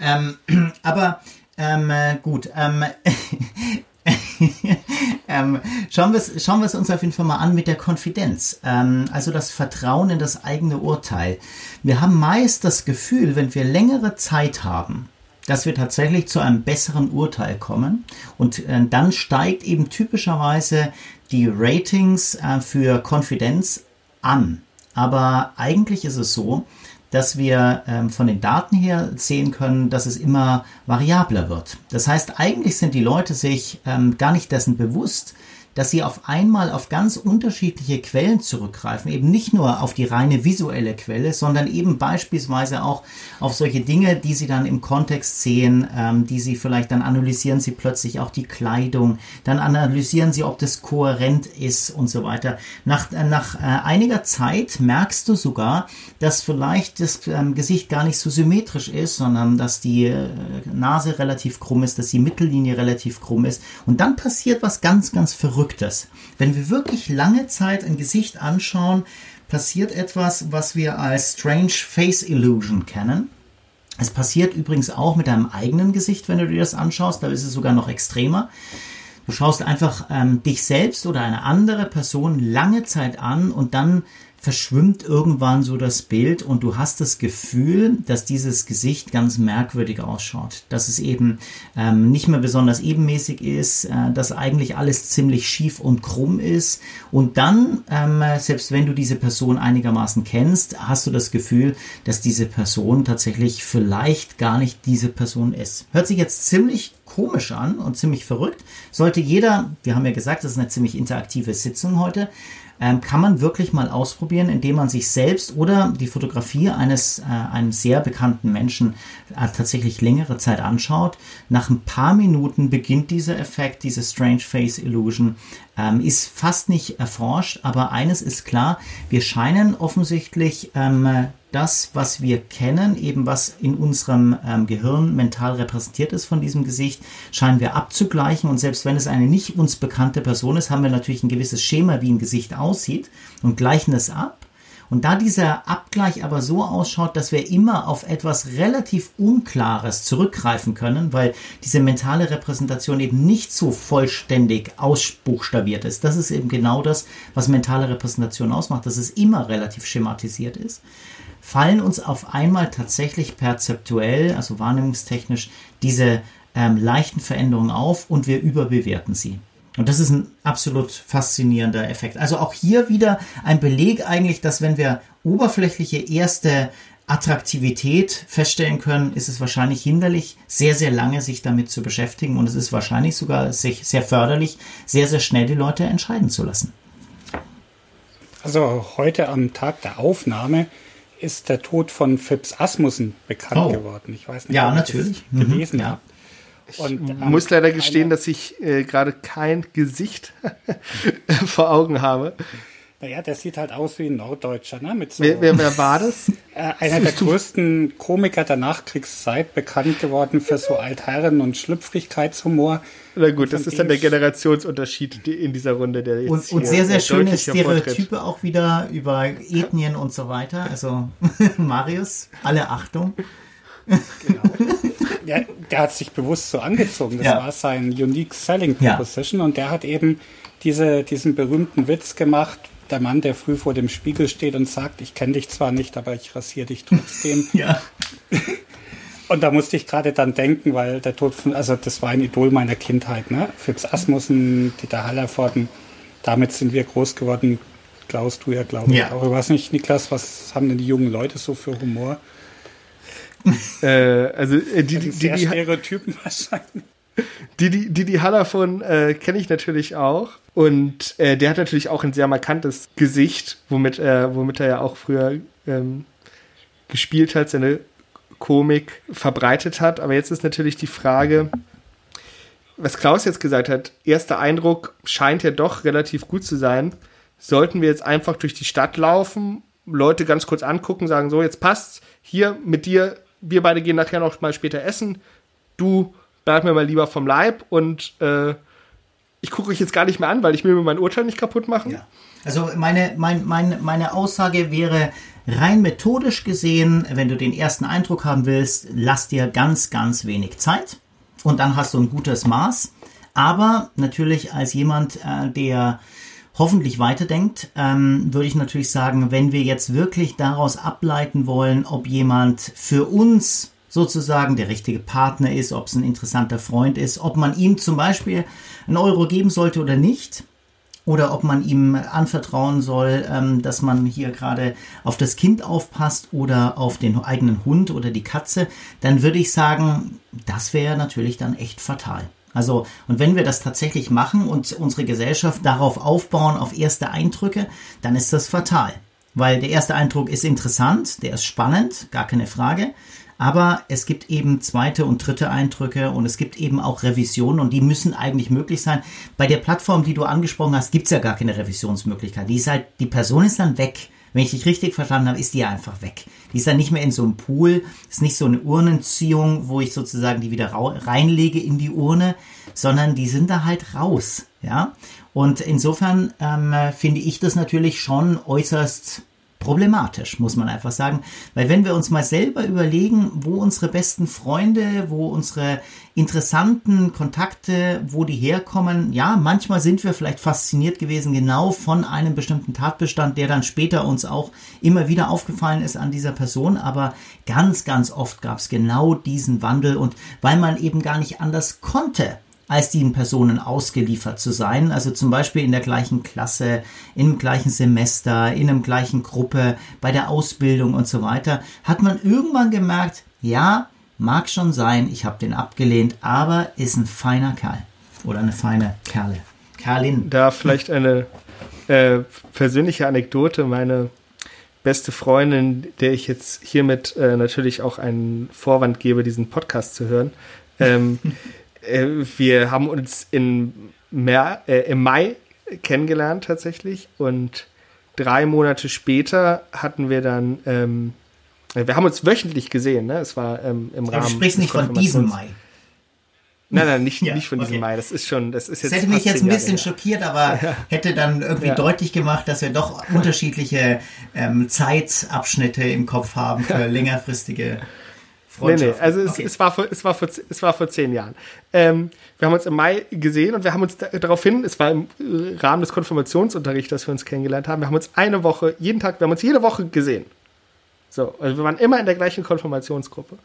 Ähm, aber ähm, äh, gut, ähm, ähm, schauen wir es schauen uns auf jeden Fall mal an mit der Konfidenz. Ähm, also das Vertrauen in das eigene Urteil. Wir haben meist das Gefühl, wenn wir längere Zeit haben, dass wir tatsächlich zu einem besseren Urteil kommen. Und äh, dann steigt eben typischerweise die Ratings äh, für Konfidenz an. Aber eigentlich ist es so, dass wir ähm, von den Daten her sehen können, dass es immer variabler wird. Das heißt, eigentlich sind die Leute sich ähm, gar nicht dessen bewusst, dass sie auf einmal auf ganz unterschiedliche Quellen zurückgreifen. Eben nicht nur auf die reine visuelle Quelle, sondern eben beispielsweise auch auf solche Dinge, die sie dann im Kontext sehen, ähm, die sie vielleicht dann analysieren sie plötzlich auch die Kleidung, dann analysieren sie, ob das kohärent ist und so weiter. Nach, äh, nach äh, einiger Zeit merkst du sogar, dass vielleicht das ähm, Gesicht gar nicht so symmetrisch ist, sondern dass die äh, Nase relativ krumm ist, dass die Mittellinie relativ krumm ist. Und dann passiert was ganz, ganz Verrücktes. Verrücktes. Wenn wir wirklich lange Zeit ein Gesicht anschauen, passiert etwas, was wir als Strange Face Illusion kennen. Es passiert übrigens auch mit deinem eigenen Gesicht, wenn du dir das anschaust. Da ist es sogar noch extremer. Du schaust einfach ähm, dich selbst oder eine andere Person lange Zeit an und dann verschwimmt irgendwann so das Bild und du hast das Gefühl, dass dieses Gesicht ganz merkwürdig ausschaut, dass es eben ähm, nicht mehr besonders ebenmäßig ist, äh, dass eigentlich alles ziemlich schief und krumm ist und dann, ähm, selbst wenn du diese Person einigermaßen kennst, hast du das Gefühl, dass diese Person tatsächlich vielleicht gar nicht diese Person ist. Hört sich jetzt ziemlich komisch an und ziemlich verrückt. Sollte jeder, wir haben ja gesagt, das ist eine ziemlich interaktive Sitzung heute, ähm, kann man wirklich mal ausprobieren, indem man sich selbst oder die Fotografie eines äh, einem sehr bekannten Menschen äh, tatsächlich längere Zeit anschaut. Nach ein paar Minuten beginnt dieser Effekt, diese Strange Face Illusion, ähm, ist fast nicht erforscht, aber eines ist klar, wir scheinen offensichtlich ähm, das, was wir kennen, eben was in unserem ähm, Gehirn mental repräsentiert ist von diesem Gesicht, scheinen wir abzugleichen. Und selbst wenn es eine nicht uns bekannte Person ist, haben wir natürlich ein gewisses Schema, wie ein Gesicht aussieht und gleichen es ab. Und da dieser Abgleich aber so ausschaut, dass wir immer auf etwas relativ Unklares zurückgreifen können, weil diese mentale Repräsentation eben nicht so vollständig ausbuchstabiert ist. Das ist eben genau das, was mentale Repräsentation ausmacht, dass es immer relativ schematisiert ist fallen uns auf einmal tatsächlich perzeptuell, also wahrnehmungstechnisch, diese ähm, leichten Veränderungen auf und wir überbewerten sie. Und das ist ein absolut faszinierender Effekt. Also auch hier wieder ein Beleg eigentlich, dass wenn wir oberflächliche erste Attraktivität feststellen können, ist es wahrscheinlich hinderlich, sehr, sehr lange sich damit zu beschäftigen. Und es ist wahrscheinlich sogar sehr förderlich, sehr, sehr schnell die Leute entscheiden zu lassen.
Also heute am Tag der Aufnahme ist der Tod von Phipps Asmussen bekannt oh. geworden. Ich weiß nicht,
ja, ob natürlich.
das gelesen
mhm,
ja.
Ich und, ähm, muss leider gestehen, dass ich äh, gerade kein Gesicht vor Augen habe.
Naja, der sieht halt aus wie ein Norddeutscher, ne? Mit
so, wer, wer, wer war das?
Äh, einer der größten Komiker der Nachkriegszeit, bekannt geworden für so Altherren- und Schlüpfrigkeitshumor.
Na gut, das ist dann der Generationsunterschied in dieser Runde, der
jetzt Und, und sehr, sehr schöne Stereotype auch wieder über Ethnien und so weiter. Also Marius, alle Achtung.
Genau. Ja, der hat sich bewusst so angezogen. Das ja. war sein Unique Selling Proposition ja. und der hat eben diese, diesen berühmten Witz gemacht, der Mann, der früh vor dem Spiegel steht und sagt, ich kenne dich zwar nicht, aber ich rasiere dich trotzdem.
ja.
Und da musste ich gerade dann denken, weil der Tod von, also das war ein Idol meiner Kindheit, ne? Phipps Asmussen, Dieter Hallervorden, damit sind wir groß geworden. Klaus, du ja, glaube ich. Ja. auch. ich weiß nicht, Niklas, was haben denn die jungen Leute so für Humor?
äh, also äh, die, die, die, die
Stereotypen wahrscheinlich.
Die, die, die, die Hallervon äh, kenne ich natürlich auch. Und äh, der hat natürlich auch ein sehr markantes Gesicht, womit er, womit er ja auch früher ähm, gespielt hat, seine Komik verbreitet hat. Aber jetzt ist natürlich die Frage, was Klaus jetzt gesagt hat, erster Eindruck scheint ja doch relativ gut zu sein. Sollten wir jetzt einfach durch die Stadt laufen, Leute ganz kurz angucken, sagen so, jetzt passt's, hier mit dir, wir beide gehen nachher noch mal später essen, du bleib mir mal lieber vom Leib und äh, ich gucke euch jetzt gar nicht mehr an, weil ich mir mein Urteil nicht kaputt machen. Ja.
Also meine, mein, mein, meine Aussage wäre rein methodisch gesehen, wenn du den ersten Eindruck haben willst, lass dir ganz, ganz wenig Zeit und dann hast du ein gutes Maß. Aber natürlich als jemand, äh, der hoffentlich weiterdenkt, ähm, würde ich natürlich sagen, wenn wir jetzt wirklich daraus ableiten wollen, ob jemand für uns sozusagen der richtige Partner ist, ob es ein interessanter Freund ist, ob man ihm zum Beispiel einen Euro geben sollte oder nicht. Oder ob man ihm anvertrauen soll, ähm, dass man hier gerade auf das Kind aufpasst oder auf den eigenen Hund oder die Katze, dann würde ich sagen, das wäre natürlich dann echt fatal. Also, und wenn wir das tatsächlich machen und unsere Gesellschaft darauf aufbauen, auf erste Eindrücke, dann ist das fatal. Weil der erste Eindruck ist interessant, der ist spannend, gar keine Frage. Aber es gibt eben zweite und dritte Eindrücke und es gibt eben auch Revisionen und die müssen eigentlich möglich sein. Bei der Plattform, die du angesprochen hast, gibt es ja gar keine Revisionsmöglichkeit. Die ist halt, die Person ist dann weg. Wenn ich dich richtig verstanden habe, ist die einfach weg. Die ist dann nicht mehr in so einem Pool. Ist nicht so eine Urnenziehung, wo ich sozusagen die wieder reinlege in die Urne, sondern die sind da halt raus. Ja. Und insofern ähm, finde ich das natürlich schon äußerst problematisch, muss man einfach sagen. Weil wenn wir uns mal selber überlegen, wo unsere besten Freunde, wo unsere interessanten Kontakte, wo die herkommen, ja, manchmal sind wir vielleicht fasziniert gewesen genau von einem bestimmten Tatbestand, der dann später uns auch immer wieder aufgefallen ist an dieser Person, aber ganz, ganz oft gab es genau diesen Wandel und weil man eben gar nicht anders konnte, als diesen Personen ausgeliefert zu sein. Also zum Beispiel in der gleichen Klasse, im gleichen Semester, in einem gleichen Gruppe, bei der Ausbildung und so weiter, hat man irgendwann gemerkt, ja, mag schon sein, ich habe den abgelehnt, aber ist ein feiner Kerl oder eine feine Kerle. Kerlin.
Da vielleicht eine äh, persönliche Anekdote. Meine beste Freundin, der ich jetzt hiermit äh, natürlich auch einen Vorwand gebe, diesen Podcast zu hören, ähm, äh, wir haben uns in Mer äh, im Mai kennengelernt tatsächlich und drei Monate später hatten wir dann, ähm, wir haben uns wöchentlich gesehen, ne? Es war ähm, im Rahmen.
Du sprichst nicht von diesem Mai.
Nein, nein, nicht, ja, nicht von diesem okay. Mai. Das ist schon, das ist jetzt.
Das hätte mich jetzt ein bisschen schockiert, aber ja. hätte dann irgendwie ja. deutlich gemacht, dass wir doch unterschiedliche ähm, Zeitabschnitte im Kopf haben für längerfristige
Nee, nee, also es, okay. es, war vor, es, war vor, es war vor zehn Jahren. Ähm, wir haben uns im Mai gesehen und wir haben uns da, daraufhin, es war im Rahmen des Konfirmationsunterrichts, dass wir uns kennengelernt haben, wir haben uns eine Woche, jeden Tag, wir haben uns jede Woche gesehen. So, also wir waren immer in der gleichen Konfirmationsgruppe.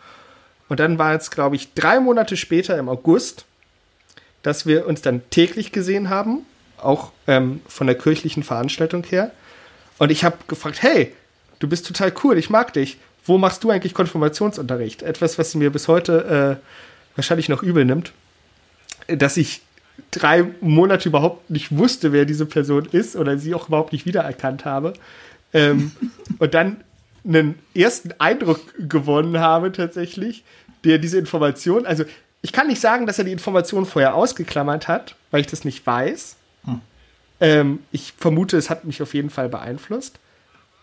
Und dann war es, glaube ich, drei Monate später im August, dass wir uns dann täglich gesehen haben, auch ähm, von der kirchlichen Veranstaltung her. Und ich habe gefragt, hey, du bist total cool, ich mag dich. Wo machst du eigentlich Konfirmationsunterricht? Etwas, was mir bis heute äh, wahrscheinlich noch übel nimmt, dass ich drei Monate überhaupt nicht wusste, wer diese Person ist oder sie auch überhaupt nicht wiedererkannt habe. Ähm, und dann einen ersten Eindruck gewonnen habe tatsächlich, der diese Information, also ich kann nicht sagen, dass er die Information vorher ausgeklammert hat, weil ich das nicht weiß. Hm. Ähm, ich vermute, es hat mich auf jeden Fall beeinflusst.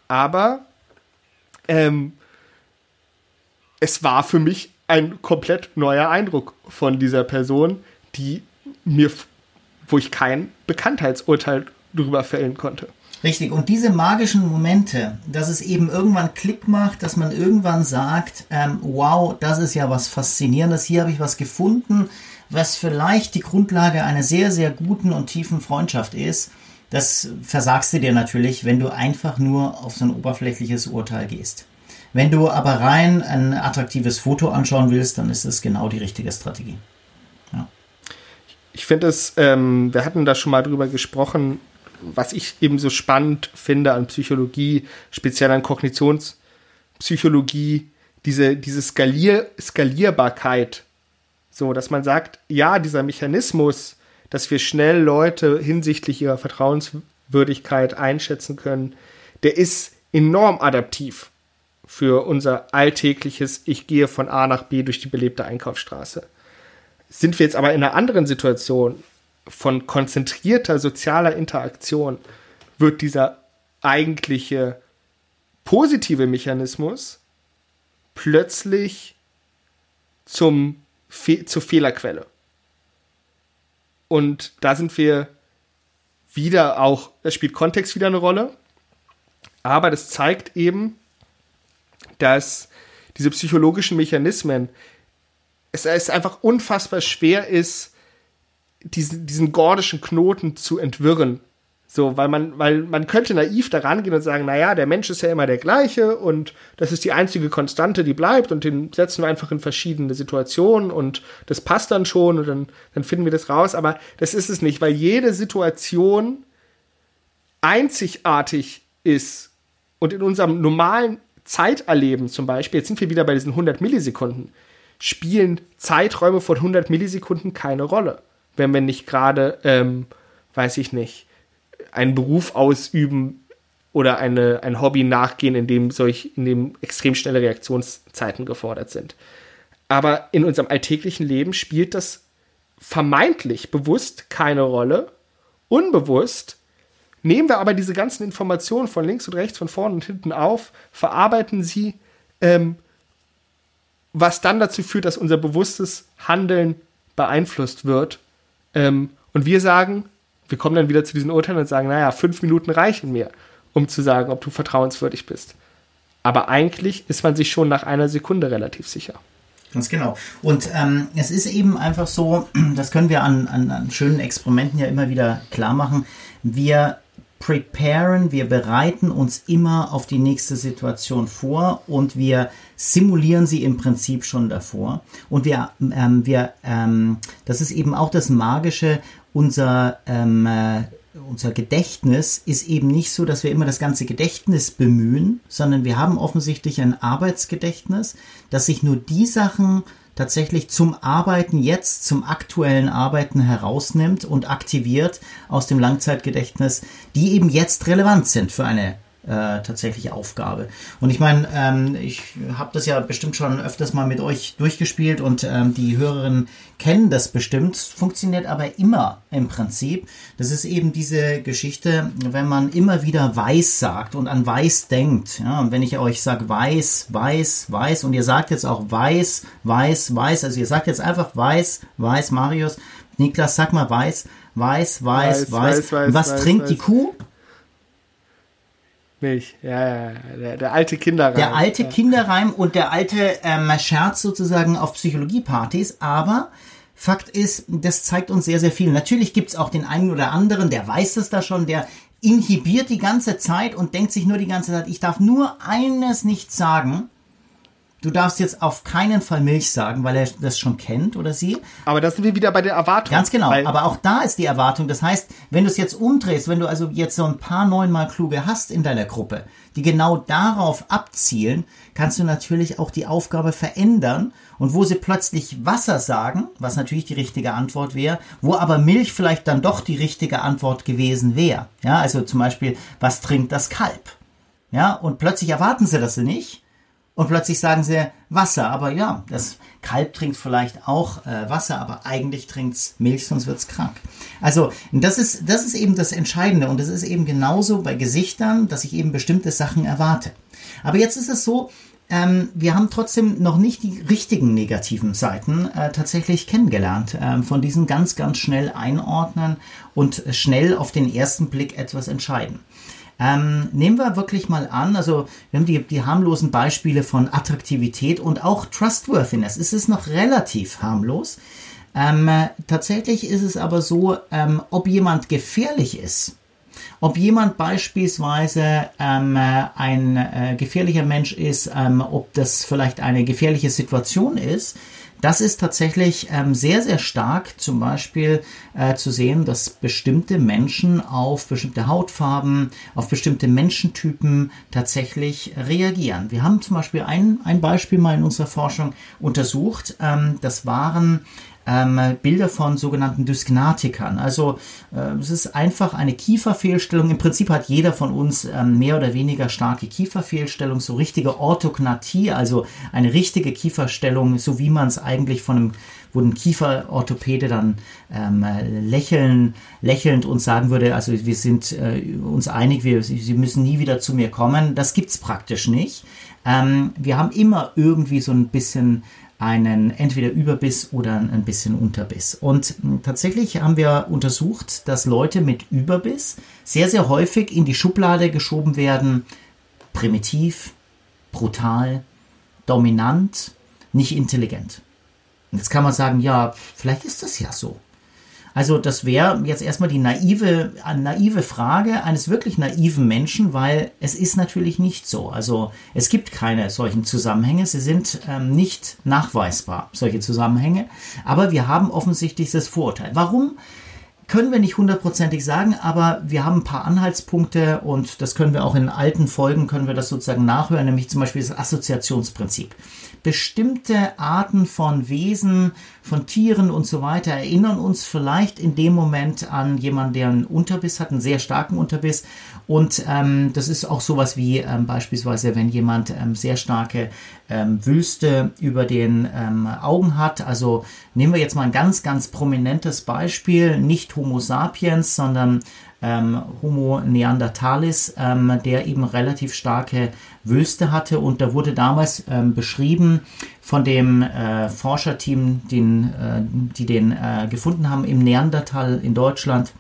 Aber ähm, es war für mich ein komplett neuer Eindruck von dieser Person, die mir, wo ich kein Bekanntheitsurteil darüber fällen konnte.
Richtig, und diese magischen Momente, dass es eben irgendwann Klick macht, dass man irgendwann sagt, ähm, wow, das ist ja was Faszinierendes, hier habe ich was gefunden, was vielleicht die Grundlage einer sehr, sehr guten und tiefen Freundschaft ist, das versagst du dir natürlich, wenn du einfach nur auf so ein oberflächliches Urteil gehst. Wenn du aber rein ein attraktives Foto anschauen willst, dann ist das genau die richtige Strategie.
Ja. Ich finde es, ähm, wir hatten da schon mal drüber gesprochen, was ich eben so spannend finde an Psychologie, speziell an Kognitionspsychologie, diese, diese Skalier, Skalierbarkeit. So, dass man sagt, ja, dieser Mechanismus, dass wir schnell Leute hinsichtlich ihrer Vertrauenswürdigkeit einschätzen können, der ist enorm adaptiv für unser alltägliches Ich gehe von A nach B durch die belebte Einkaufsstraße. Sind wir jetzt aber in einer anderen Situation, von konzentrierter sozialer Interaktion wird dieser eigentliche positive Mechanismus plötzlich zum Fe zur Fehlerquelle. Und da sind wir wieder auch, da spielt Kontext wieder eine Rolle, aber das zeigt eben, dass diese psychologischen Mechanismen, es, es einfach unfassbar schwer ist, diesen, diesen gordischen Knoten zu entwirren. So, weil man, weil man könnte naiv daran gehen und sagen, naja, der Mensch ist ja immer der gleiche und das ist die einzige Konstante, die bleibt und den setzen wir einfach in verschiedene Situationen und das passt dann schon und dann, dann finden wir das raus. Aber das ist es nicht, weil jede Situation einzigartig ist und in unserem normalen Zeiterleben zum Beispiel, jetzt sind wir wieder bei diesen 100 Millisekunden, spielen Zeiträume von 100 Millisekunden keine Rolle wenn wir nicht gerade, ähm, weiß ich nicht, einen Beruf ausüben oder eine, ein Hobby nachgehen, in dem solch, in dem extrem schnelle Reaktionszeiten gefordert sind. Aber in unserem alltäglichen Leben spielt das vermeintlich bewusst keine Rolle. Unbewusst nehmen wir aber diese ganzen Informationen von links und rechts, von vorne und hinten auf, verarbeiten sie, ähm, was dann dazu führt, dass unser bewusstes Handeln beeinflusst wird ähm, und wir sagen, wir kommen dann wieder zu diesen Urteilen und sagen, naja, fünf Minuten reichen mir, um zu sagen, ob du vertrauenswürdig bist. Aber eigentlich ist man sich schon nach einer Sekunde relativ sicher.
Ganz genau. Und ähm, es ist eben einfach so, das können wir an, an, an schönen Experimenten ja immer wieder klar machen. Wir preparen, wir bereiten uns immer auf die nächste Situation vor und wir simulieren sie im Prinzip schon davor. Und wir, ähm, wir ähm, das ist eben auch das Magische, unser, ähm, äh, unser Gedächtnis ist eben nicht so, dass wir immer das ganze Gedächtnis bemühen, sondern wir haben offensichtlich ein Arbeitsgedächtnis, dass sich nur die Sachen tatsächlich zum Arbeiten jetzt, zum aktuellen Arbeiten herausnimmt und aktiviert aus dem Langzeitgedächtnis, die eben jetzt relevant sind für eine äh, tatsächliche Aufgabe. Und ich meine, ähm, ich habe das ja bestimmt schon öfters mal mit euch durchgespielt und ähm, die Hörerinnen kennen das bestimmt. Funktioniert aber immer im Prinzip. Das ist eben diese Geschichte, wenn man immer wieder weiß sagt und an weiß denkt. Ja, und wenn ich euch sage weiß, weiß, weiß und ihr sagt jetzt auch weiß, weiß, weiß, also ihr sagt jetzt einfach weiß, weiß, Marius. Niklas, sag mal weiß, weiß, weiß, weiß. weiß, weiß was weiß, trinkt die Kuh?
Milch, ja, ja, der, der alte Kinderreim.
Der alte
ja.
Kinderreim und der alte ähm, Scherz sozusagen auf Psychologiepartys, aber Fakt ist, das zeigt uns sehr, sehr viel. Natürlich gibt's auch den einen oder anderen, der weiß es da schon, der inhibiert die ganze Zeit und denkt sich nur die ganze Zeit, ich darf nur eines nicht sagen. Du darfst jetzt auf keinen Fall Milch sagen, weil er das schon kennt oder sie.
Aber da sind wir wieder bei der Erwartung.
Ganz genau. Aber auch da ist die Erwartung. Das heißt, wenn du es jetzt umdrehst, wenn du also jetzt so ein paar neunmal kluge hast in deiner Gruppe, die genau darauf abzielen, kannst du natürlich auch die Aufgabe verändern. Und wo sie plötzlich Wasser sagen, was natürlich die richtige Antwort wäre, wo aber Milch vielleicht dann doch die richtige Antwort gewesen wäre. Ja, also zum Beispiel, was trinkt das Kalb? Ja, und plötzlich erwarten sie das nicht und plötzlich sagen sie Wasser. Aber ja, das Kalb trinkt vielleicht auch äh, Wasser, aber eigentlich trinkt's Milch, sonst wird's krank. Also das ist, das ist eben das Entscheidende und das ist eben genauso bei Gesichtern, dass ich eben bestimmte Sachen erwarte. Aber jetzt ist es so, ähm, wir haben trotzdem noch nicht die richtigen negativen Seiten äh, tatsächlich kennengelernt. Ähm, von diesen ganz, ganz schnell einordnen und schnell auf den ersten Blick etwas entscheiden. Ähm, nehmen wir wirklich mal an, also wir haben die, die harmlosen Beispiele von Attraktivität und auch Trustworthiness. Es ist noch relativ harmlos. Ähm, tatsächlich ist es aber so, ähm, ob jemand gefährlich ist, ob jemand beispielsweise ähm, ein äh, gefährlicher Mensch ist, ähm, ob das vielleicht eine gefährliche Situation ist, das ist tatsächlich ähm, sehr, sehr stark zum Beispiel äh, zu sehen, dass bestimmte Menschen auf bestimmte Hautfarben, auf bestimmte Menschentypen tatsächlich reagieren. Wir haben zum Beispiel ein, ein Beispiel mal in unserer Forschung untersucht. Ähm, das waren ähm, Bilder von sogenannten Dysknatikern. Also äh, es ist einfach eine Kieferfehlstellung. Im Prinzip hat jeder von uns ähm, mehr oder weniger starke Kieferfehlstellung, so richtige Orthognathie, also eine richtige Kieferstellung, so wie man es eigentlich von einem wo ein Kieferorthopäde dann ähm, lächeln, lächelnd uns sagen würde, also wir sind äh, uns einig, wir, Sie müssen nie wieder zu mir kommen. Das gibt's praktisch nicht. Ähm, wir haben immer irgendwie so ein bisschen einen entweder Überbiss oder ein bisschen Unterbiss. Und hm, tatsächlich haben wir untersucht, dass Leute mit Überbiss sehr, sehr häufig in die Schublade geschoben werden. Primitiv, brutal, dominant, nicht intelligent. Und jetzt kann man sagen, ja, vielleicht ist das ja so. Also das wäre jetzt erstmal die naive, naive Frage eines wirklich naiven Menschen, weil es ist natürlich nicht so. Also es gibt keine solchen Zusammenhänge, sie sind ähm, nicht nachweisbar, solche Zusammenhänge, aber wir haben offensichtlich das Vorurteil. Warum? Können wir nicht hundertprozentig sagen, aber wir haben ein paar Anhaltspunkte und das können wir auch in alten Folgen, können wir das sozusagen nachhören, nämlich zum Beispiel das Assoziationsprinzip bestimmte Arten von Wesen, von Tieren und so weiter erinnern uns vielleicht in dem Moment an jemanden, der einen Unterbiss hat, einen sehr starken Unterbiss. Und ähm, das ist auch sowas wie ähm, beispielsweise, wenn jemand ähm, sehr starke ähm, Wülste über den ähm, Augen hat. Also nehmen wir jetzt mal ein ganz, ganz prominentes Beispiel, nicht Homo sapiens, sondern ähm, Homo neanderthalis, ähm, der eben relativ starke Wülste hatte. Und da wurde damals ähm, beschrieben von dem äh, Forscherteam, den, äh, die den äh, gefunden haben im Neandertal in Deutschland,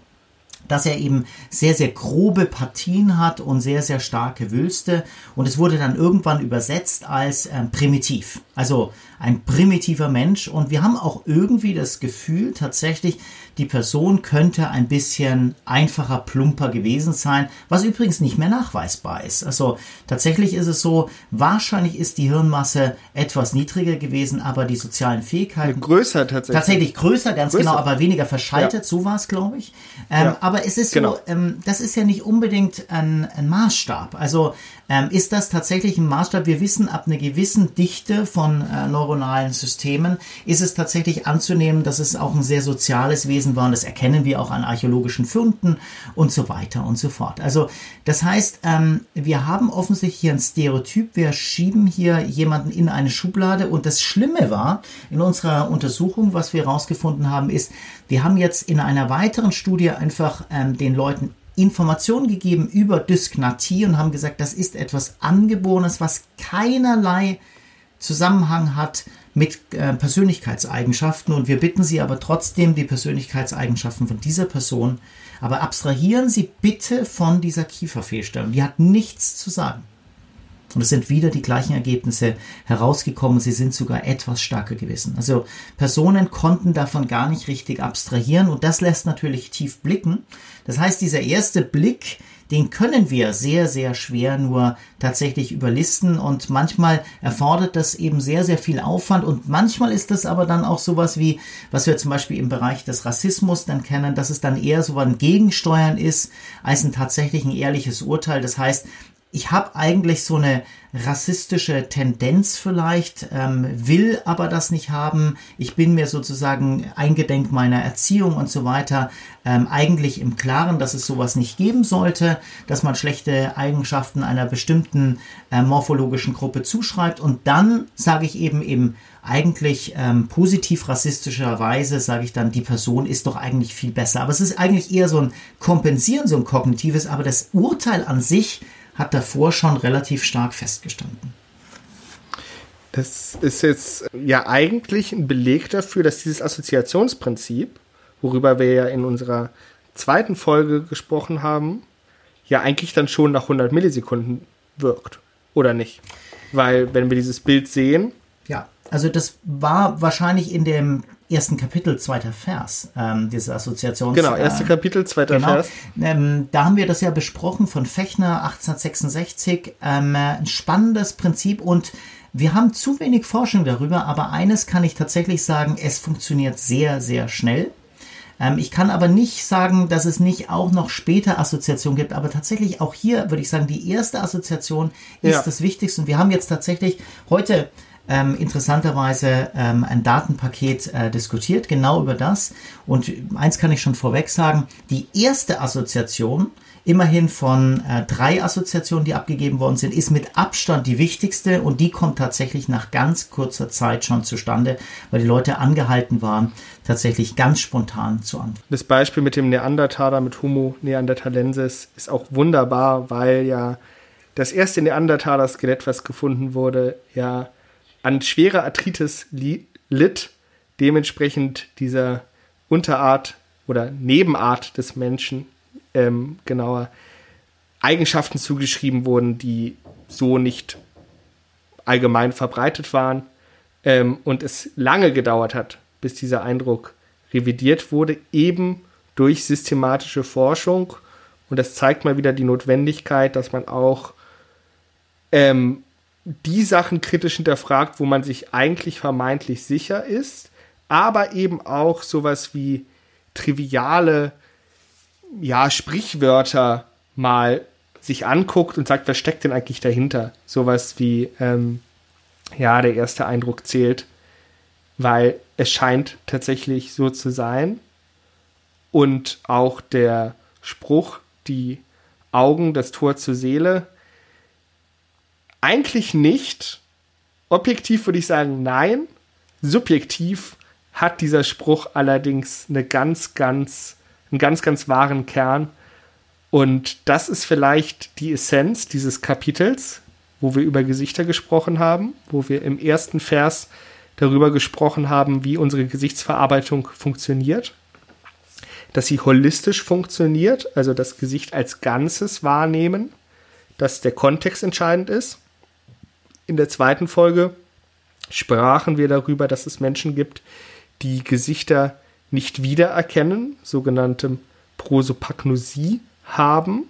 dass er eben sehr, sehr grobe Partien hat und sehr, sehr starke Wülste. Und es wurde dann irgendwann übersetzt als ähm, primitiv. Also ein primitiver Mensch. Und wir haben auch irgendwie das Gefühl tatsächlich, die Person könnte ein bisschen einfacher, plumper gewesen sein, was übrigens nicht mehr nachweisbar ist. Also tatsächlich ist es so, wahrscheinlich ist die Hirnmasse etwas niedriger gewesen, aber die sozialen Fähigkeiten.
Größer tatsächlich.
Tatsächlich größer, ganz größer. genau, aber weniger verschaltet, ja. so war es, glaube ich. Ähm, ja. Aber es ist genau. so, ähm, das ist ja nicht unbedingt ein, ein Maßstab. Also ähm, ist das tatsächlich ein Maßstab? Wir wissen, ab einer gewissen Dichte von äh, neuronalen Systemen ist es tatsächlich anzunehmen, dass es auch ein sehr soziales Wesen war. Und das erkennen wir auch an archäologischen Funden und so weiter und so fort. Also das heißt, ähm, wir haben offensichtlich hier ein Stereotyp. Wir schieben hier jemanden in eine Schublade. Und das Schlimme war, in unserer Untersuchung, was wir herausgefunden haben, ist, wir haben jetzt in einer weiteren Studie einfach ähm, den Leuten Informationen gegeben über Dysknathie und haben gesagt, das ist etwas Angeborenes, was keinerlei Zusammenhang hat mit äh, Persönlichkeitseigenschaften und wir bitten Sie aber trotzdem die Persönlichkeitseigenschaften von dieser Person, aber abstrahieren Sie bitte von dieser Kieferfehlstellung. Die hat nichts zu sagen. Und es sind wieder die gleichen Ergebnisse herausgekommen. Sie sind sogar etwas stärker gewesen. Also Personen konnten davon gar nicht richtig abstrahieren und das lässt natürlich tief blicken. Das heißt, dieser erste Blick, den können wir sehr, sehr schwer nur tatsächlich überlisten und manchmal erfordert das eben sehr, sehr viel Aufwand und manchmal ist das aber dann auch sowas wie, was wir zum Beispiel im Bereich des Rassismus dann kennen, dass es dann eher so ein Gegensteuern ist als ein tatsächlich ein ehrliches Urteil. Das heißt, ich habe eigentlich so eine rassistische Tendenz vielleicht, ähm, will aber das nicht haben. Ich bin mir sozusagen eingedenk meiner Erziehung und so weiter ähm, eigentlich im Klaren, dass es sowas nicht geben sollte, dass man schlechte Eigenschaften einer bestimmten äh, morphologischen Gruppe zuschreibt. Und dann sage ich eben eben eigentlich ähm, positiv rassistischerweise, sage ich dann, die Person ist doch eigentlich viel besser. Aber es ist eigentlich eher so ein Kompensieren, so ein kognitives, aber das Urteil an sich hat davor schon relativ stark festgestanden.
Das ist jetzt ja eigentlich ein Beleg dafür, dass dieses Assoziationsprinzip, worüber wir ja in unserer zweiten Folge gesprochen haben, ja eigentlich dann schon nach 100 Millisekunden wirkt, oder nicht? Weil wenn wir dieses Bild sehen.
Ja, also das war wahrscheinlich in dem ersten Kapitel, zweiter Vers, ähm, diese Assoziations...
Genau, erste äh, Kapitel, zweiter genau, Vers.
Ähm, da haben wir das ja besprochen von Fechner 1866. Ähm, ein spannendes Prinzip und wir haben zu wenig Forschung darüber, aber eines kann ich tatsächlich sagen, es funktioniert sehr, sehr schnell. Ähm, ich kann aber nicht sagen, dass es nicht auch noch später Assoziationen gibt, aber tatsächlich auch hier würde ich sagen, die erste Assoziation ist ja. das Wichtigste. Und wir haben jetzt tatsächlich heute ähm, interessanterweise ähm, ein Datenpaket äh, diskutiert, genau über das. Und eins kann ich schon vorweg sagen, die erste Assoziation, immerhin von äh, drei Assoziationen, die abgegeben worden sind, ist mit Abstand die wichtigste und die kommt tatsächlich nach ganz kurzer Zeit schon zustande, weil die Leute angehalten waren, tatsächlich ganz spontan zu antworten.
Das Beispiel mit dem Neandertaler, mit Homo neanderthalensis, ist auch wunderbar, weil ja das erste Neandertaler-Skelett, was gefunden wurde, ja an schwerer Arthritis litt, dementsprechend dieser Unterart oder Nebenart des Menschen ähm, genauer Eigenschaften zugeschrieben wurden, die so nicht allgemein verbreitet waren ähm, und es lange gedauert hat, bis dieser Eindruck revidiert wurde, eben durch systematische Forschung. Und das zeigt mal wieder die Notwendigkeit, dass man auch ähm, die Sachen kritisch hinterfragt, wo man sich eigentlich vermeintlich sicher ist, aber eben auch sowas wie triviale ja, Sprichwörter mal sich anguckt und sagt, was steckt denn eigentlich dahinter? Sowas wie, ähm, ja, der erste Eindruck zählt, weil es scheint tatsächlich so zu sein. Und auch der Spruch, die Augen, das Tor zur Seele, eigentlich nicht. Objektiv würde ich sagen, nein. Subjektiv hat dieser Spruch allerdings eine ganz, ganz, einen ganz, ganz wahren Kern. Und das ist vielleicht die Essenz dieses Kapitels, wo wir über Gesichter gesprochen haben, wo wir im ersten Vers darüber gesprochen haben, wie unsere Gesichtsverarbeitung funktioniert. Dass sie holistisch funktioniert, also das Gesicht als Ganzes wahrnehmen, dass der Kontext entscheidend ist. In der zweiten Folge sprachen wir darüber, dass es Menschen gibt, die Gesichter nicht wiedererkennen, sogenannte Prosopagnosie haben.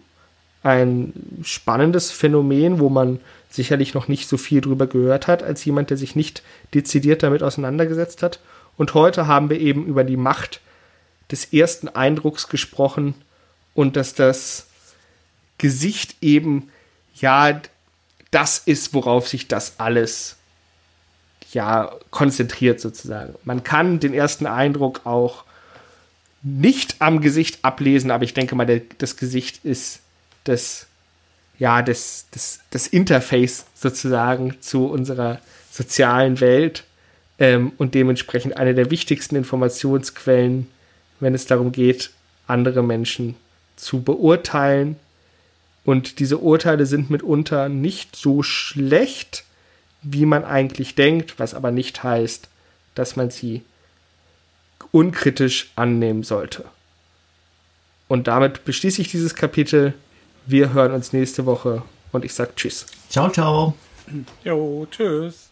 Ein spannendes Phänomen, wo man sicherlich noch nicht so viel drüber gehört hat, als jemand, der sich nicht dezidiert damit auseinandergesetzt hat. Und heute haben wir eben über die Macht des ersten Eindrucks gesprochen und dass das Gesicht eben ja das ist, worauf sich das alles ja konzentriert sozusagen. Man kann den ersten Eindruck auch nicht am Gesicht ablesen, aber ich denke mal, der, das Gesicht ist das, ja, das, das, das Interface sozusagen zu unserer sozialen Welt ähm, und dementsprechend eine der wichtigsten Informationsquellen, wenn es darum geht, andere Menschen zu beurteilen und diese Urteile sind mitunter nicht so schlecht, wie man eigentlich denkt, was aber nicht heißt, dass man sie unkritisch annehmen sollte. Und damit beschließe ich dieses Kapitel. Wir hören uns nächste Woche
und ich sage Tschüss.
Ciao, ciao.
Jo, tschüss.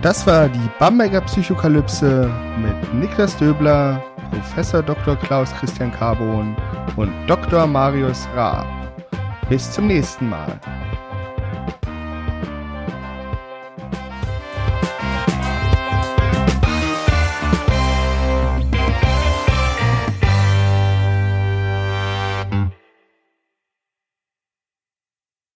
Das war die Bamberger Psychokalypse mit Niklas Döbler, Professor Dr. Klaus Christian Carbon und Dr. Marius Raab. Bis zum nächsten Mal.